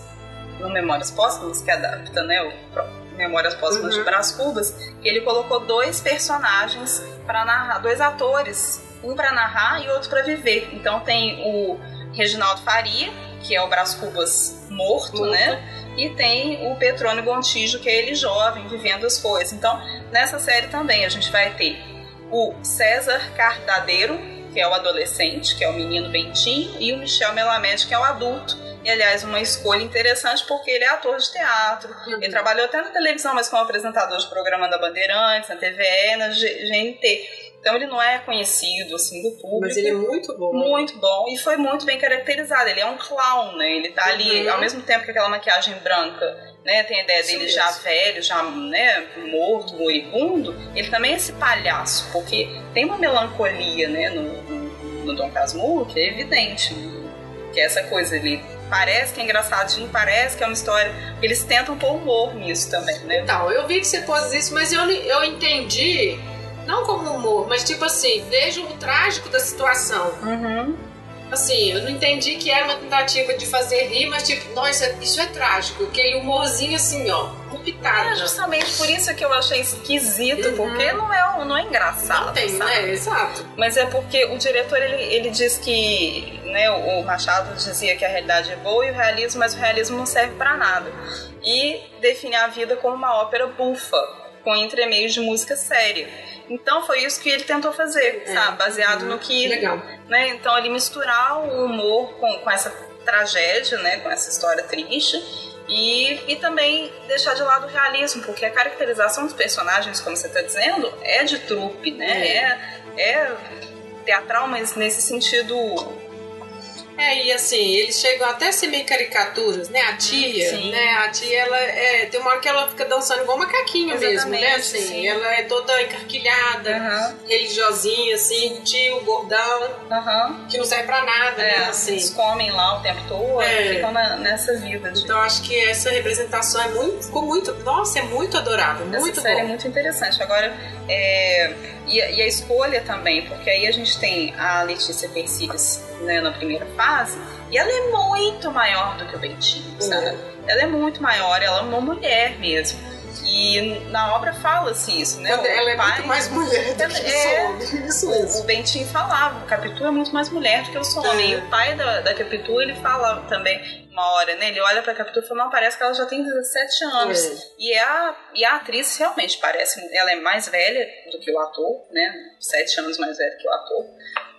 Speaker 3: No Memórias Póstumas, que adapta, né, o Memórias Póstumas
Speaker 2: Uhum.
Speaker 3: de Brás Cubas, que ele colocou dois personagens para narrar, dois atores, um para narrar e outro para viver. Então tem o Reginaldo Faria, que é o Brás Cubas morto,
Speaker 2: Morto.
Speaker 3: né? E tem o Petrônio Gontijo, que é ele jovem, vivendo as coisas. Então, nessa série também a gente vai ter o César Cardadeiro, que é o adolescente, que é o menino Bentinho, e o Michel Melamed, que é o adulto. E, aliás, uma escolha interessante porque ele é ator de teatro. Ele trabalhou até na televisão, mas como apresentador de programa da Bandeirantes, na TVE, na GNT. Então ele não é conhecido, assim, do público.
Speaker 2: Mas ele é muito bom.
Speaker 3: Muito bom e foi muito bem caracterizado. Ele é um clown, né? Ele tá ali,
Speaker 2: Uhum.
Speaker 3: ao mesmo tempo que aquela maquiagem branca, né? Tem a ideia
Speaker 2: Isso
Speaker 3: dele
Speaker 2: mesmo.
Speaker 3: já velho, já, né? Morto, moribundo. Ele também é esse palhaço, porque tem uma melancolia, né? No, no, no Dom Casmurro que é evidente. Que é essa coisa, ele parece que é engraçadinho, parece que é uma história. Eles tentam pôr humor nisso também, né?
Speaker 2: Então, eu vi que você pôs isso, mas eu, eu entendi Não como humor, mas tipo assim, vejo o trágico da situação.
Speaker 3: Uhum.
Speaker 2: Assim, eu não entendi que era uma tentativa de fazer rir, mas tipo, nossa, isso é trágico. Aquele humorzinho assim, ó, com
Speaker 3: É justamente por isso que eu achei esquisito,
Speaker 2: Uhum.
Speaker 3: porque não é, não é engraçado.
Speaker 2: Não tem,
Speaker 3: sabe?
Speaker 2: né? Exato.
Speaker 3: Mas é porque o diretor ele, ele diz que né, o Machado dizia que a realidade é boa e o realismo, mas o realismo não serve pra nada. E define a vida como uma ópera bufa, com entremeios de música séria. Então foi isso que ele tentou fazer,
Speaker 2: É.
Speaker 3: sabe? Baseado no que.
Speaker 2: Legal.
Speaker 3: Né? Então ele misturar o humor com, com essa tragédia, né? Com essa história triste. E, e também deixar de lado o realismo, porque a caracterização dos personagens, como você está dizendo, é de trupe, né? É, é teatral, mas nesse sentido.
Speaker 2: É, e assim, eles chegam até a ser meio caricaturas, né? A tia,
Speaker 3: Sim.
Speaker 2: né? A tia, ela é. Tem uma hora que ela fica dançando igual macaquinho mesmo, né? Assim,
Speaker 3: sim.
Speaker 2: ela é toda encarquilhada,
Speaker 3: Aham,
Speaker 2: religiosinha, assim, o tio, gordão,
Speaker 3: aham.
Speaker 2: que não serve pra nada,
Speaker 3: É,
Speaker 2: né? Assim.
Speaker 3: eles comem lá o tempo todo,
Speaker 2: É.
Speaker 3: ficam na- nessa vida.
Speaker 2: Então acho que essa representação é muito. Ficou muito. Nossa, é muito adorável.
Speaker 3: Essa
Speaker 2: Muito
Speaker 3: série é
Speaker 2: bom.
Speaker 3: muito interessante. Agora, é, e, a- e a escolha também, porque aí a gente tem a Letícia Persílios né, na primeira fase, e ela é muito maior do que o Bentinho, sabe? Ela é muito maior, ela é uma mulher mesmo. E na obra fala-se isso, né? O
Speaker 2: ela é
Speaker 3: pai-
Speaker 2: muito mais mulher do que
Speaker 3: É.
Speaker 2: o homem. Isso mesmo.
Speaker 3: O Bentinho falava, o Capitu é muito mais mulher do que o seu homem.
Speaker 2: É.
Speaker 3: E o pai da, da Capitu, ele fala também uma hora, né? Ele olha pra Capitu e fala, não, parece que ela já tem 17 anos.
Speaker 2: É.
Speaker 3: E, a, e a atriz realmente parece, ela é mais velha do que o ator, né? Sete anos mais velha que o ator.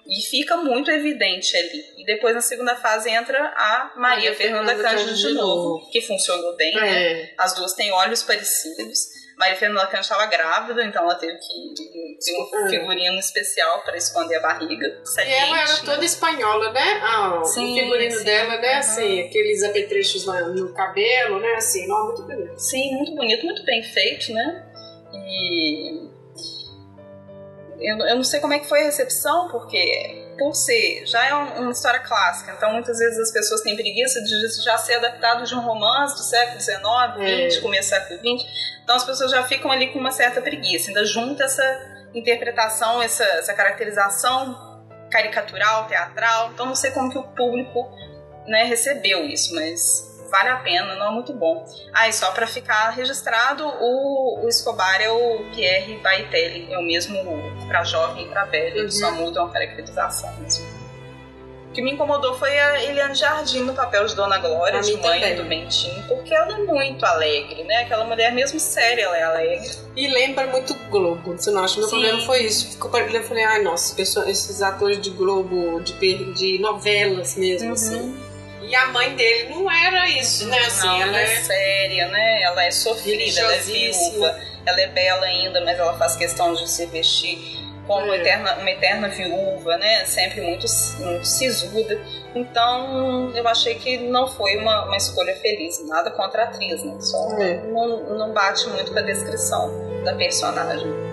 Speaker 3: E fica muito evidente ali. E depois na segunda fase entra a Maria,
Speaker 2: Maria
Speaker 3: Fernanda,
Speaker 2: Fernanda
Speaker 3: Cândido de
Speaker 2: de
Speaker 3: novo, que funcionou bem, né?
Speaker 2: É.
Speaker 3: As duas têm olhos parecidos. Maria Fernanda Cândido estava grávida, então ela teve que ter um
Speaker 2: É.
Speaker 3: figurino especial para esconder a barriga.
Speaker 2: E ela era
Speaker 3: Saliente, né?
Speaker 2: toda espanhola, né? Ah,
Speaker 3: Sim,
Speaker 2: o figurino
Speaker 3: sim.
Speaker 2: dela, né?
Speaker 3: Uhum.
Speaker 2: Assim, aqueles apetrechos no cabelo, né? Assim, não, muito bonito.
Speaker 3: Sim, muito bonito, muito bem feito, né? E. Eu, eu não sei como é que foi a recepção, porque por ser, já é um- uma história clássica, então muitas vezes as pessoas têm preguiça de já ser adaptado de um romance do século XIX,
Speaker 2: É.
Speaker 3: XX, começo do século XX, então as pessoas já ficam ali com uma certa preguiça, ainda junta essa interpretação, essa, essa caracterização caricatural, teatral, então não sei como que o público né, recebeu isso, mas vale a pena, não é muito bom. Ah, e só para ficar registrado, o, o Escobar é o Pierre Baitelli, é o mesmo para jovem e para velho,
Speaker 2: Uhum.
Speaker 3: só mudam a caracterização mesmo. O que me incomodou foi a Eliane Jardim no papel de Dona Glória,
Speaker 2: A
Speaker 3: de mãe
Speaker 2: também.
Speaker 3: do Bentinho, porque ela é muito alegre, né? Aquela mulher, mesmo séria, ela é alegre.
Speaker 2: E lembra muito Globo, você não acha? Meu
Speaker 3: Sim.
Speaker 2: problema foi isso. Ficou parecendo, eu falei, ai, nossa, esses atores de Globo, de, de novelas mesmo, assim. E a mãe dele não era isso, né? Assim,
Speaker 3: Não,
Speaker 2: ela
Speaker 3: ela é
Speaker 2: é.
Speaker 3: séria, né? Ela é sofrida, ela é viúva, ela é bela ainda, mas ela faz questão de se vestir como
Speaker 2: É.
Speaker 3: eterna, uma eterna viúva, né? Sempre muito, muito sisuda. Então, eu achei que não foi uma, uma escolha feliz. Nada contra a atriz, né? Só
Speaker 2: É.
Speaker 3: não, não bate muito com a descrição da personagem.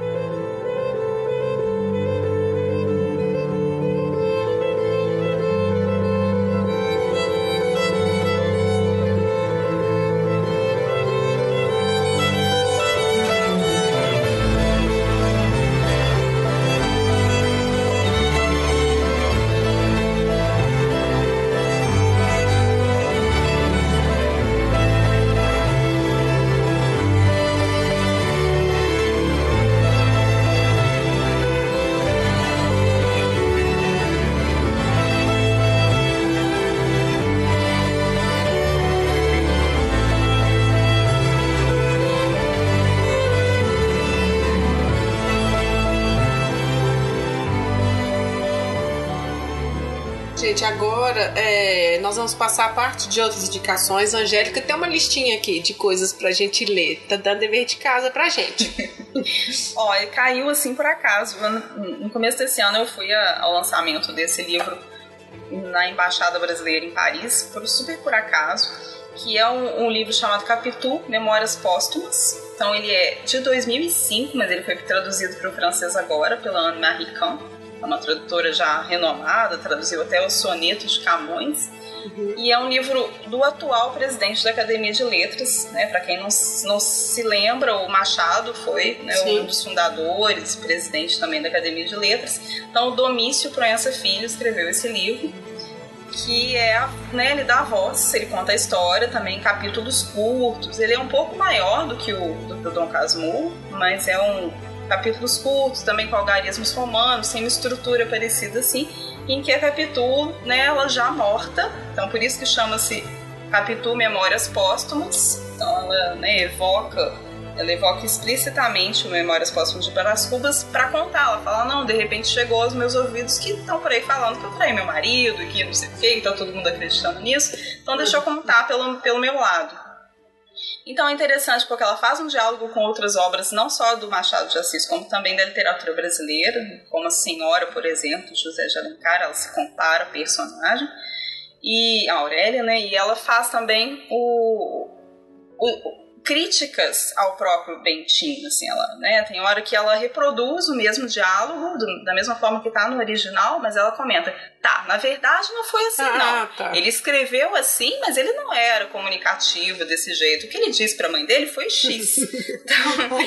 Speaker 2: Gente, agora é, nós vamos passar a parte de outras indicações. Angélica tem uma listinha aqui de coisas pra gente ler. Tá dando dever de casa pra gente. *laughs*
Speaker 3: Olha, caiu assim por acaso. No começo desse ano eu fui ao lançamento desse livro na Embaixada Brasileira em Paris, por super por acaso, que é um, um livro chamado Capitu, Memórias Póstumas. Então ele é de 2005, mas ele foi traduzido para o francês agora pela Anne-Marie Camp, é uma tradutora já renomada, traduziu até os sonetos de Camões. E é um livro do atual presidente da Academia de Letras, né? Para quem não, não se lembra, o Machado foi né, um dos fundadores, presidente também da Academia de Letras. Então, o Domício Proença Filho escreveu esse livro que é, né, ele dá voz, ele conta a história também em capítulos curtos. Ele é um pouco maior do que o do, do Dom Casmurro, mas é um capítulos curtos, também com algarismos romanos, uma estrutura parecida assim, em que a Capitu, né, ela já morta, então por isso que chama-se Capitu Memórias Póstumas, então ela né, evoca ela evoca explicitamente o Memórias Póstumas de Brás Cubas para contar. Ela fala: não, de repente chegou aos meus ouvidos que estão por aí falando que eu traí meu marido que não sei o que, então todo mundo acreditando nisso. Então deixa eu contar pelo, pelo meu lado. Então é interessante porque ela faz um diálogo com outras obras, não só do Machado de Assis, como também da literatura brasileira, como a Senhora, por exemplo, José de Alencar, ela se compara a personagem, e a Aurélia, né? E ela faz também o, o críticas ao próprio Bentinho, assim, ela, né, tem hora que ela reproduz o mesmo diálogo, do, da mesma forma que tá no original, mas ela comenta, tá, na verdade não foi assim, ah, não. Tá. Ele escreveu assim, mas ele não era comunicativo desse jeito. O que ele disse pra mãe dele foi X. *laughs*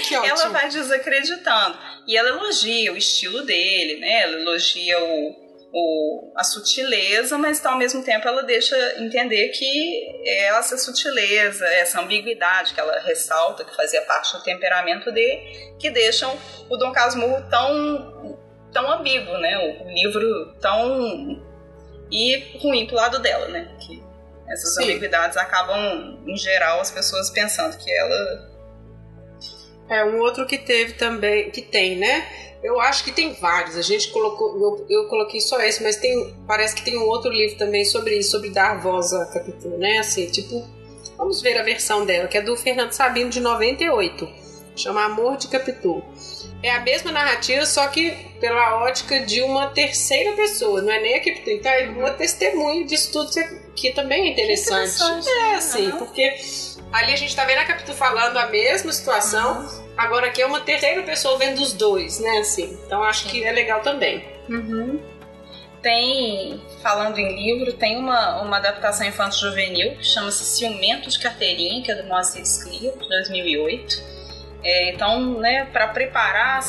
Speaker 3: Então, ela vai desacreditando. E ela elogia o estilo dele, né, ela elogia o o, a sutileza, mas ao mesmo tempo ela deixa entender que essa sutileza, essa ambiguidade que ela ressalta, que fazia parte do temperamento dele, que deixam o Dom Casmurro tão, tão ambíguo, né? O, livro tão. e ruim pro lado dela, né? Que essas Sim. ambiguidades acabam, em geral, as pessoas pensando que ela.
Speaker 2: É, um outro que teve também, que tem, né? Eu acho que tem vários. A gente colocou, eu, eu, coloquei só esse, mas tem, parece que tem um outro livro também sobre isso, sobre dar voz à Capitu, né? Assim, tipo, vamos ver a versão dela, que é do Fernando Sabino de 98. Chama Amor de Capitu. É a mesma narrativa, só que pela ótica de uma terceira pessoa, não é nem a Capitu. Então é uma testemunha disso tudo que também é interessante. interessante. É, assim, uhum. porque ali a gente tá vendo a Capitu falando a mesma situação. Uhum Agora aqui é uma terceira pessoa vendo os dois, né? Assim. Então acho que é legal também.
Speaker 3: Uhum. Tem, falando em livro, tem uma, uma adaptação infanto-juvenil que chama-se Ciumento de Carteirinha, que é do Moacir Sclia, de 2008. É, então, né, para preparar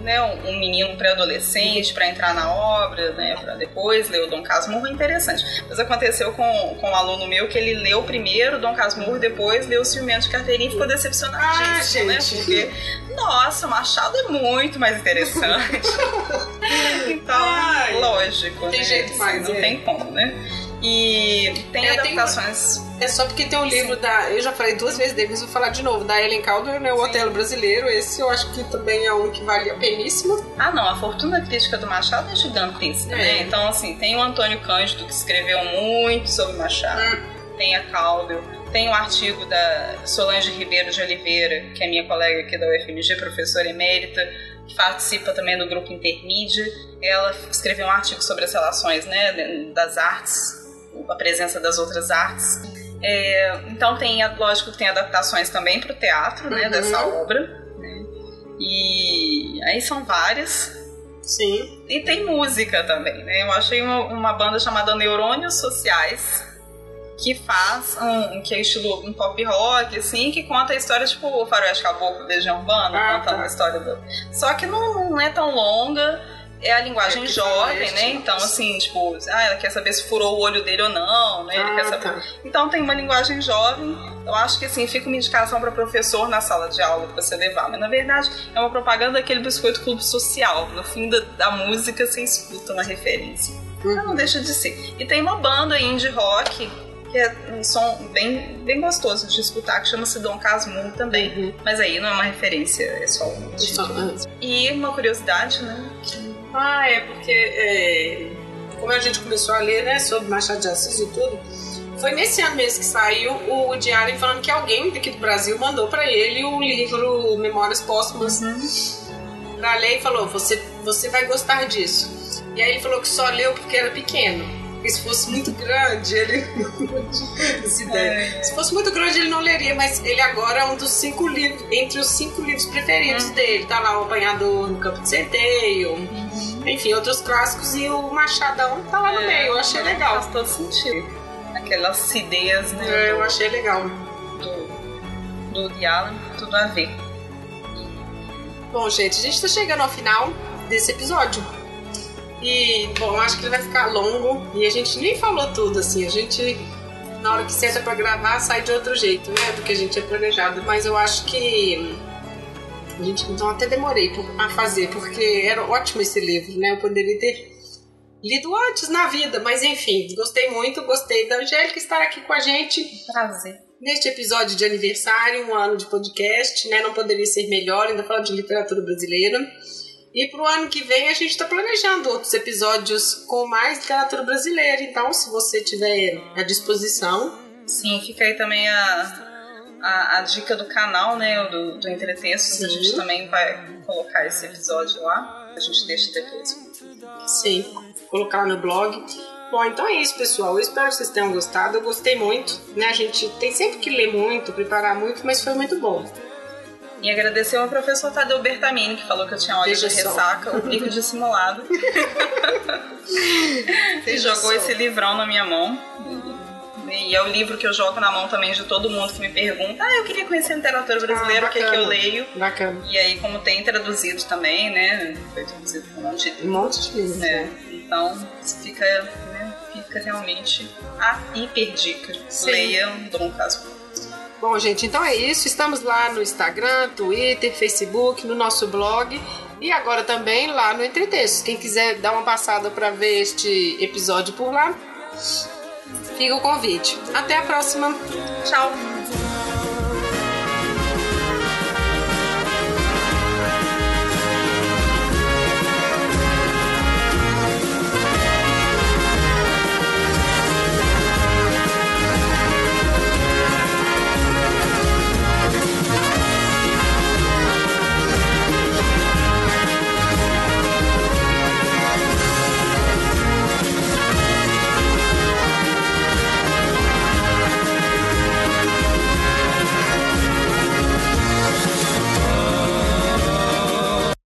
Speaker 3: né, um menino pré-adolescente para entrar na obra, né, para depois ler o Dom Casmurro, é interessante. Mas aconteceu com, com um aluno meu que ele leu primeiro o Dom Casmurro, depois leu o Ciumento de Carteirinha e ficou decepcionadíssimo, ah, né? Porque, nossa, o Machado é muito mais interessante. *laughs* *laughs* então, Ai, lógico.
Speaker 2: Tem né? jeito mais.
Speaker 3: Não é. tem como, né? E tem é, adaptações.
Speaker 2: Tem. É só porque tem um livro Sim. da. Eu já falei duas vezes dele, mas vou falar de novo. Da Ellen Calder, né? O Sim. Otelo Brasileiro. Esse eu acho que também é um que vale a peníssimo.
Speaker 3: Ah, não. A fortuna crítica do Machado é gigantesca, né? é. né? Então, assim, tem o Antônio Cândido, que escreveu muito sobre Machado. Hum. Tem a Calder. Tem o artigo da Solange Ribeiro de Oliveira, que é minha colega aqui da UFMG, professora emérita, participa também do grupo Intermídia. Ela escreveu um artigo sobre as relações né, das artes a presença das outras artes. É, então tem, lógico que tem adaptações também para o teatro, né, uhum. dessa obra. Né? E aí são várias.
Speaker 2: Sim.
Speaker 3: E tem música também, né? Eu achei uma, uma banda chamada Neurônios Sociais, que faz um, que é estilo um pop rock, assim, que conta a história, tipo, o Faroeste Caboclo, Legião Urbana, ah, contando tá. a história do... Só que não, não é tão longa, é a linguagem é jovem, né? Então, assim, tipo, ah, ela quer saber se furou o olho dele ou não, né? Ele ah, quer saber. Tá. Então tem uma linguagem jovem. Eu acho que assim, fica uma indicação para professor na sala de aula pra você levar. Mas na verdade é uma propaganda daquele biscoito clube social. No fim da, da música você escuta uma referência. Uhum. Então não deixa de ser. E tem uma banda indie rock que é um som bem, bem gostoso de escutar, que chama-se Dom Casmurro também. Uhum. Mas aí não é uma referência, é só um título. E uma curiosidade, né?
Speaker 2: Ah, é porque é, como a gente começou a ler, né, sobre Machado de Assis e tudo, foi nesse ano mesmo que saiu o diário falando que alguém daqui do Brasil mandou para ele o livro Memórias Póstumas uhum. pra ler e falou: você, você vai gostar disso. E aí ele falou que só leu porque era pequeno. Porque se fosse muito grande, ele. *laughs* É. Se fosse muito grande, ele não leria, mas ele agora é um dos cinco livros, entre os cinco livros preferidos uhum. dele. Tá lá o Apanhador no Campo de Centeio. Uhum enfim, outros clássicos e o Machadão tá lá no
Speaker 3: É,
Speaker 2: meio. Eu achei legal.
Speaker 3: Faz todo sentido. Aquela acidez, né?
Speaker 2: É, eu
Speaker 3: do-
Speaker 2: achei legal.
Speaker 3: do, do Allen, tudo a ver.
Speaker 2: Bom, gente, a gente tá chegando ao final desse episódio. E, bom, acho que ele vai ficar longo e a gente nem falou tudo, assim. A gente, na hora que senta pra gravar, sai de outro jeito, né? Do que a gente tinha planejado. Mas eu acho que. A gente então até demorei a fazer, porque era ótimo esse livro, né? Eu poderia ter lido antes na vida, mas enfim, gostei muito, gostei da Angélica estar aqui com a gente
Speaker 3: Prazer.
Speaker 2: neste episódio de aniversário, um ano de podcast, né? Não poderia ser melhor, ainda falando de literatura brasileira. E pro ano que vem a gente está planejando outros episódios com mais literatura brasileira. Então, se você tiver à disposição,
Speaker 3: Sim, fica aí também a, a, a dica do canal, né? Do, do Entretextos. A
Speaker 2: Sim.
Speaker 3: gente também vai colocar esse episódio lá. A gente deixa depois.
Speaker 2: sim, colocar no blog. Bom, então é isso, pessoal. Eu espero que vocês tenham gostado. Eu gostei muito, né? A gente tem sempre que ler muito, preparar muito, mas foi muito bom.
Speaker 3: E agradecer ao professor Tadeu Bertamini, que falou que eu tinha óleo
Speaker 2: Veja
Speaker 3: de
Speaker 2: só.
Speaker 3: ressaca, o bico dissimulado. *laughs* e jogou
Speaker 2: só.
Speaker 3: esse livrão na minha mão. E é o livro que eu jogo na mão também de todo mundo que me pergunta: Ah, eu queria conhecer literatura brasileira,
Speaker 2: Ah,
Speaker 3: o que, é que eu leio?
Speaker 2: Bacana.
Speaker 3: E aí, como tem traduzido também, né? Foi traduzido por um monte de
Speaker 2: Um monte de livros.
Speaker 3: né? Então fica, né, fica realmente a hiper dica.
Speaker 2: Sim.
Speaker 3: Leiam Dom Casmurro.
Speaker 2: Bom, gente, então é isso. Estamos lá no Instagram, Twitter, Facebook, no nosso blog e agora também lá no Entretextos. Quem quiser dar uma passada para ver este episódio por lá, fica o convite. Até a próxima.
Speaker 3: Tchau!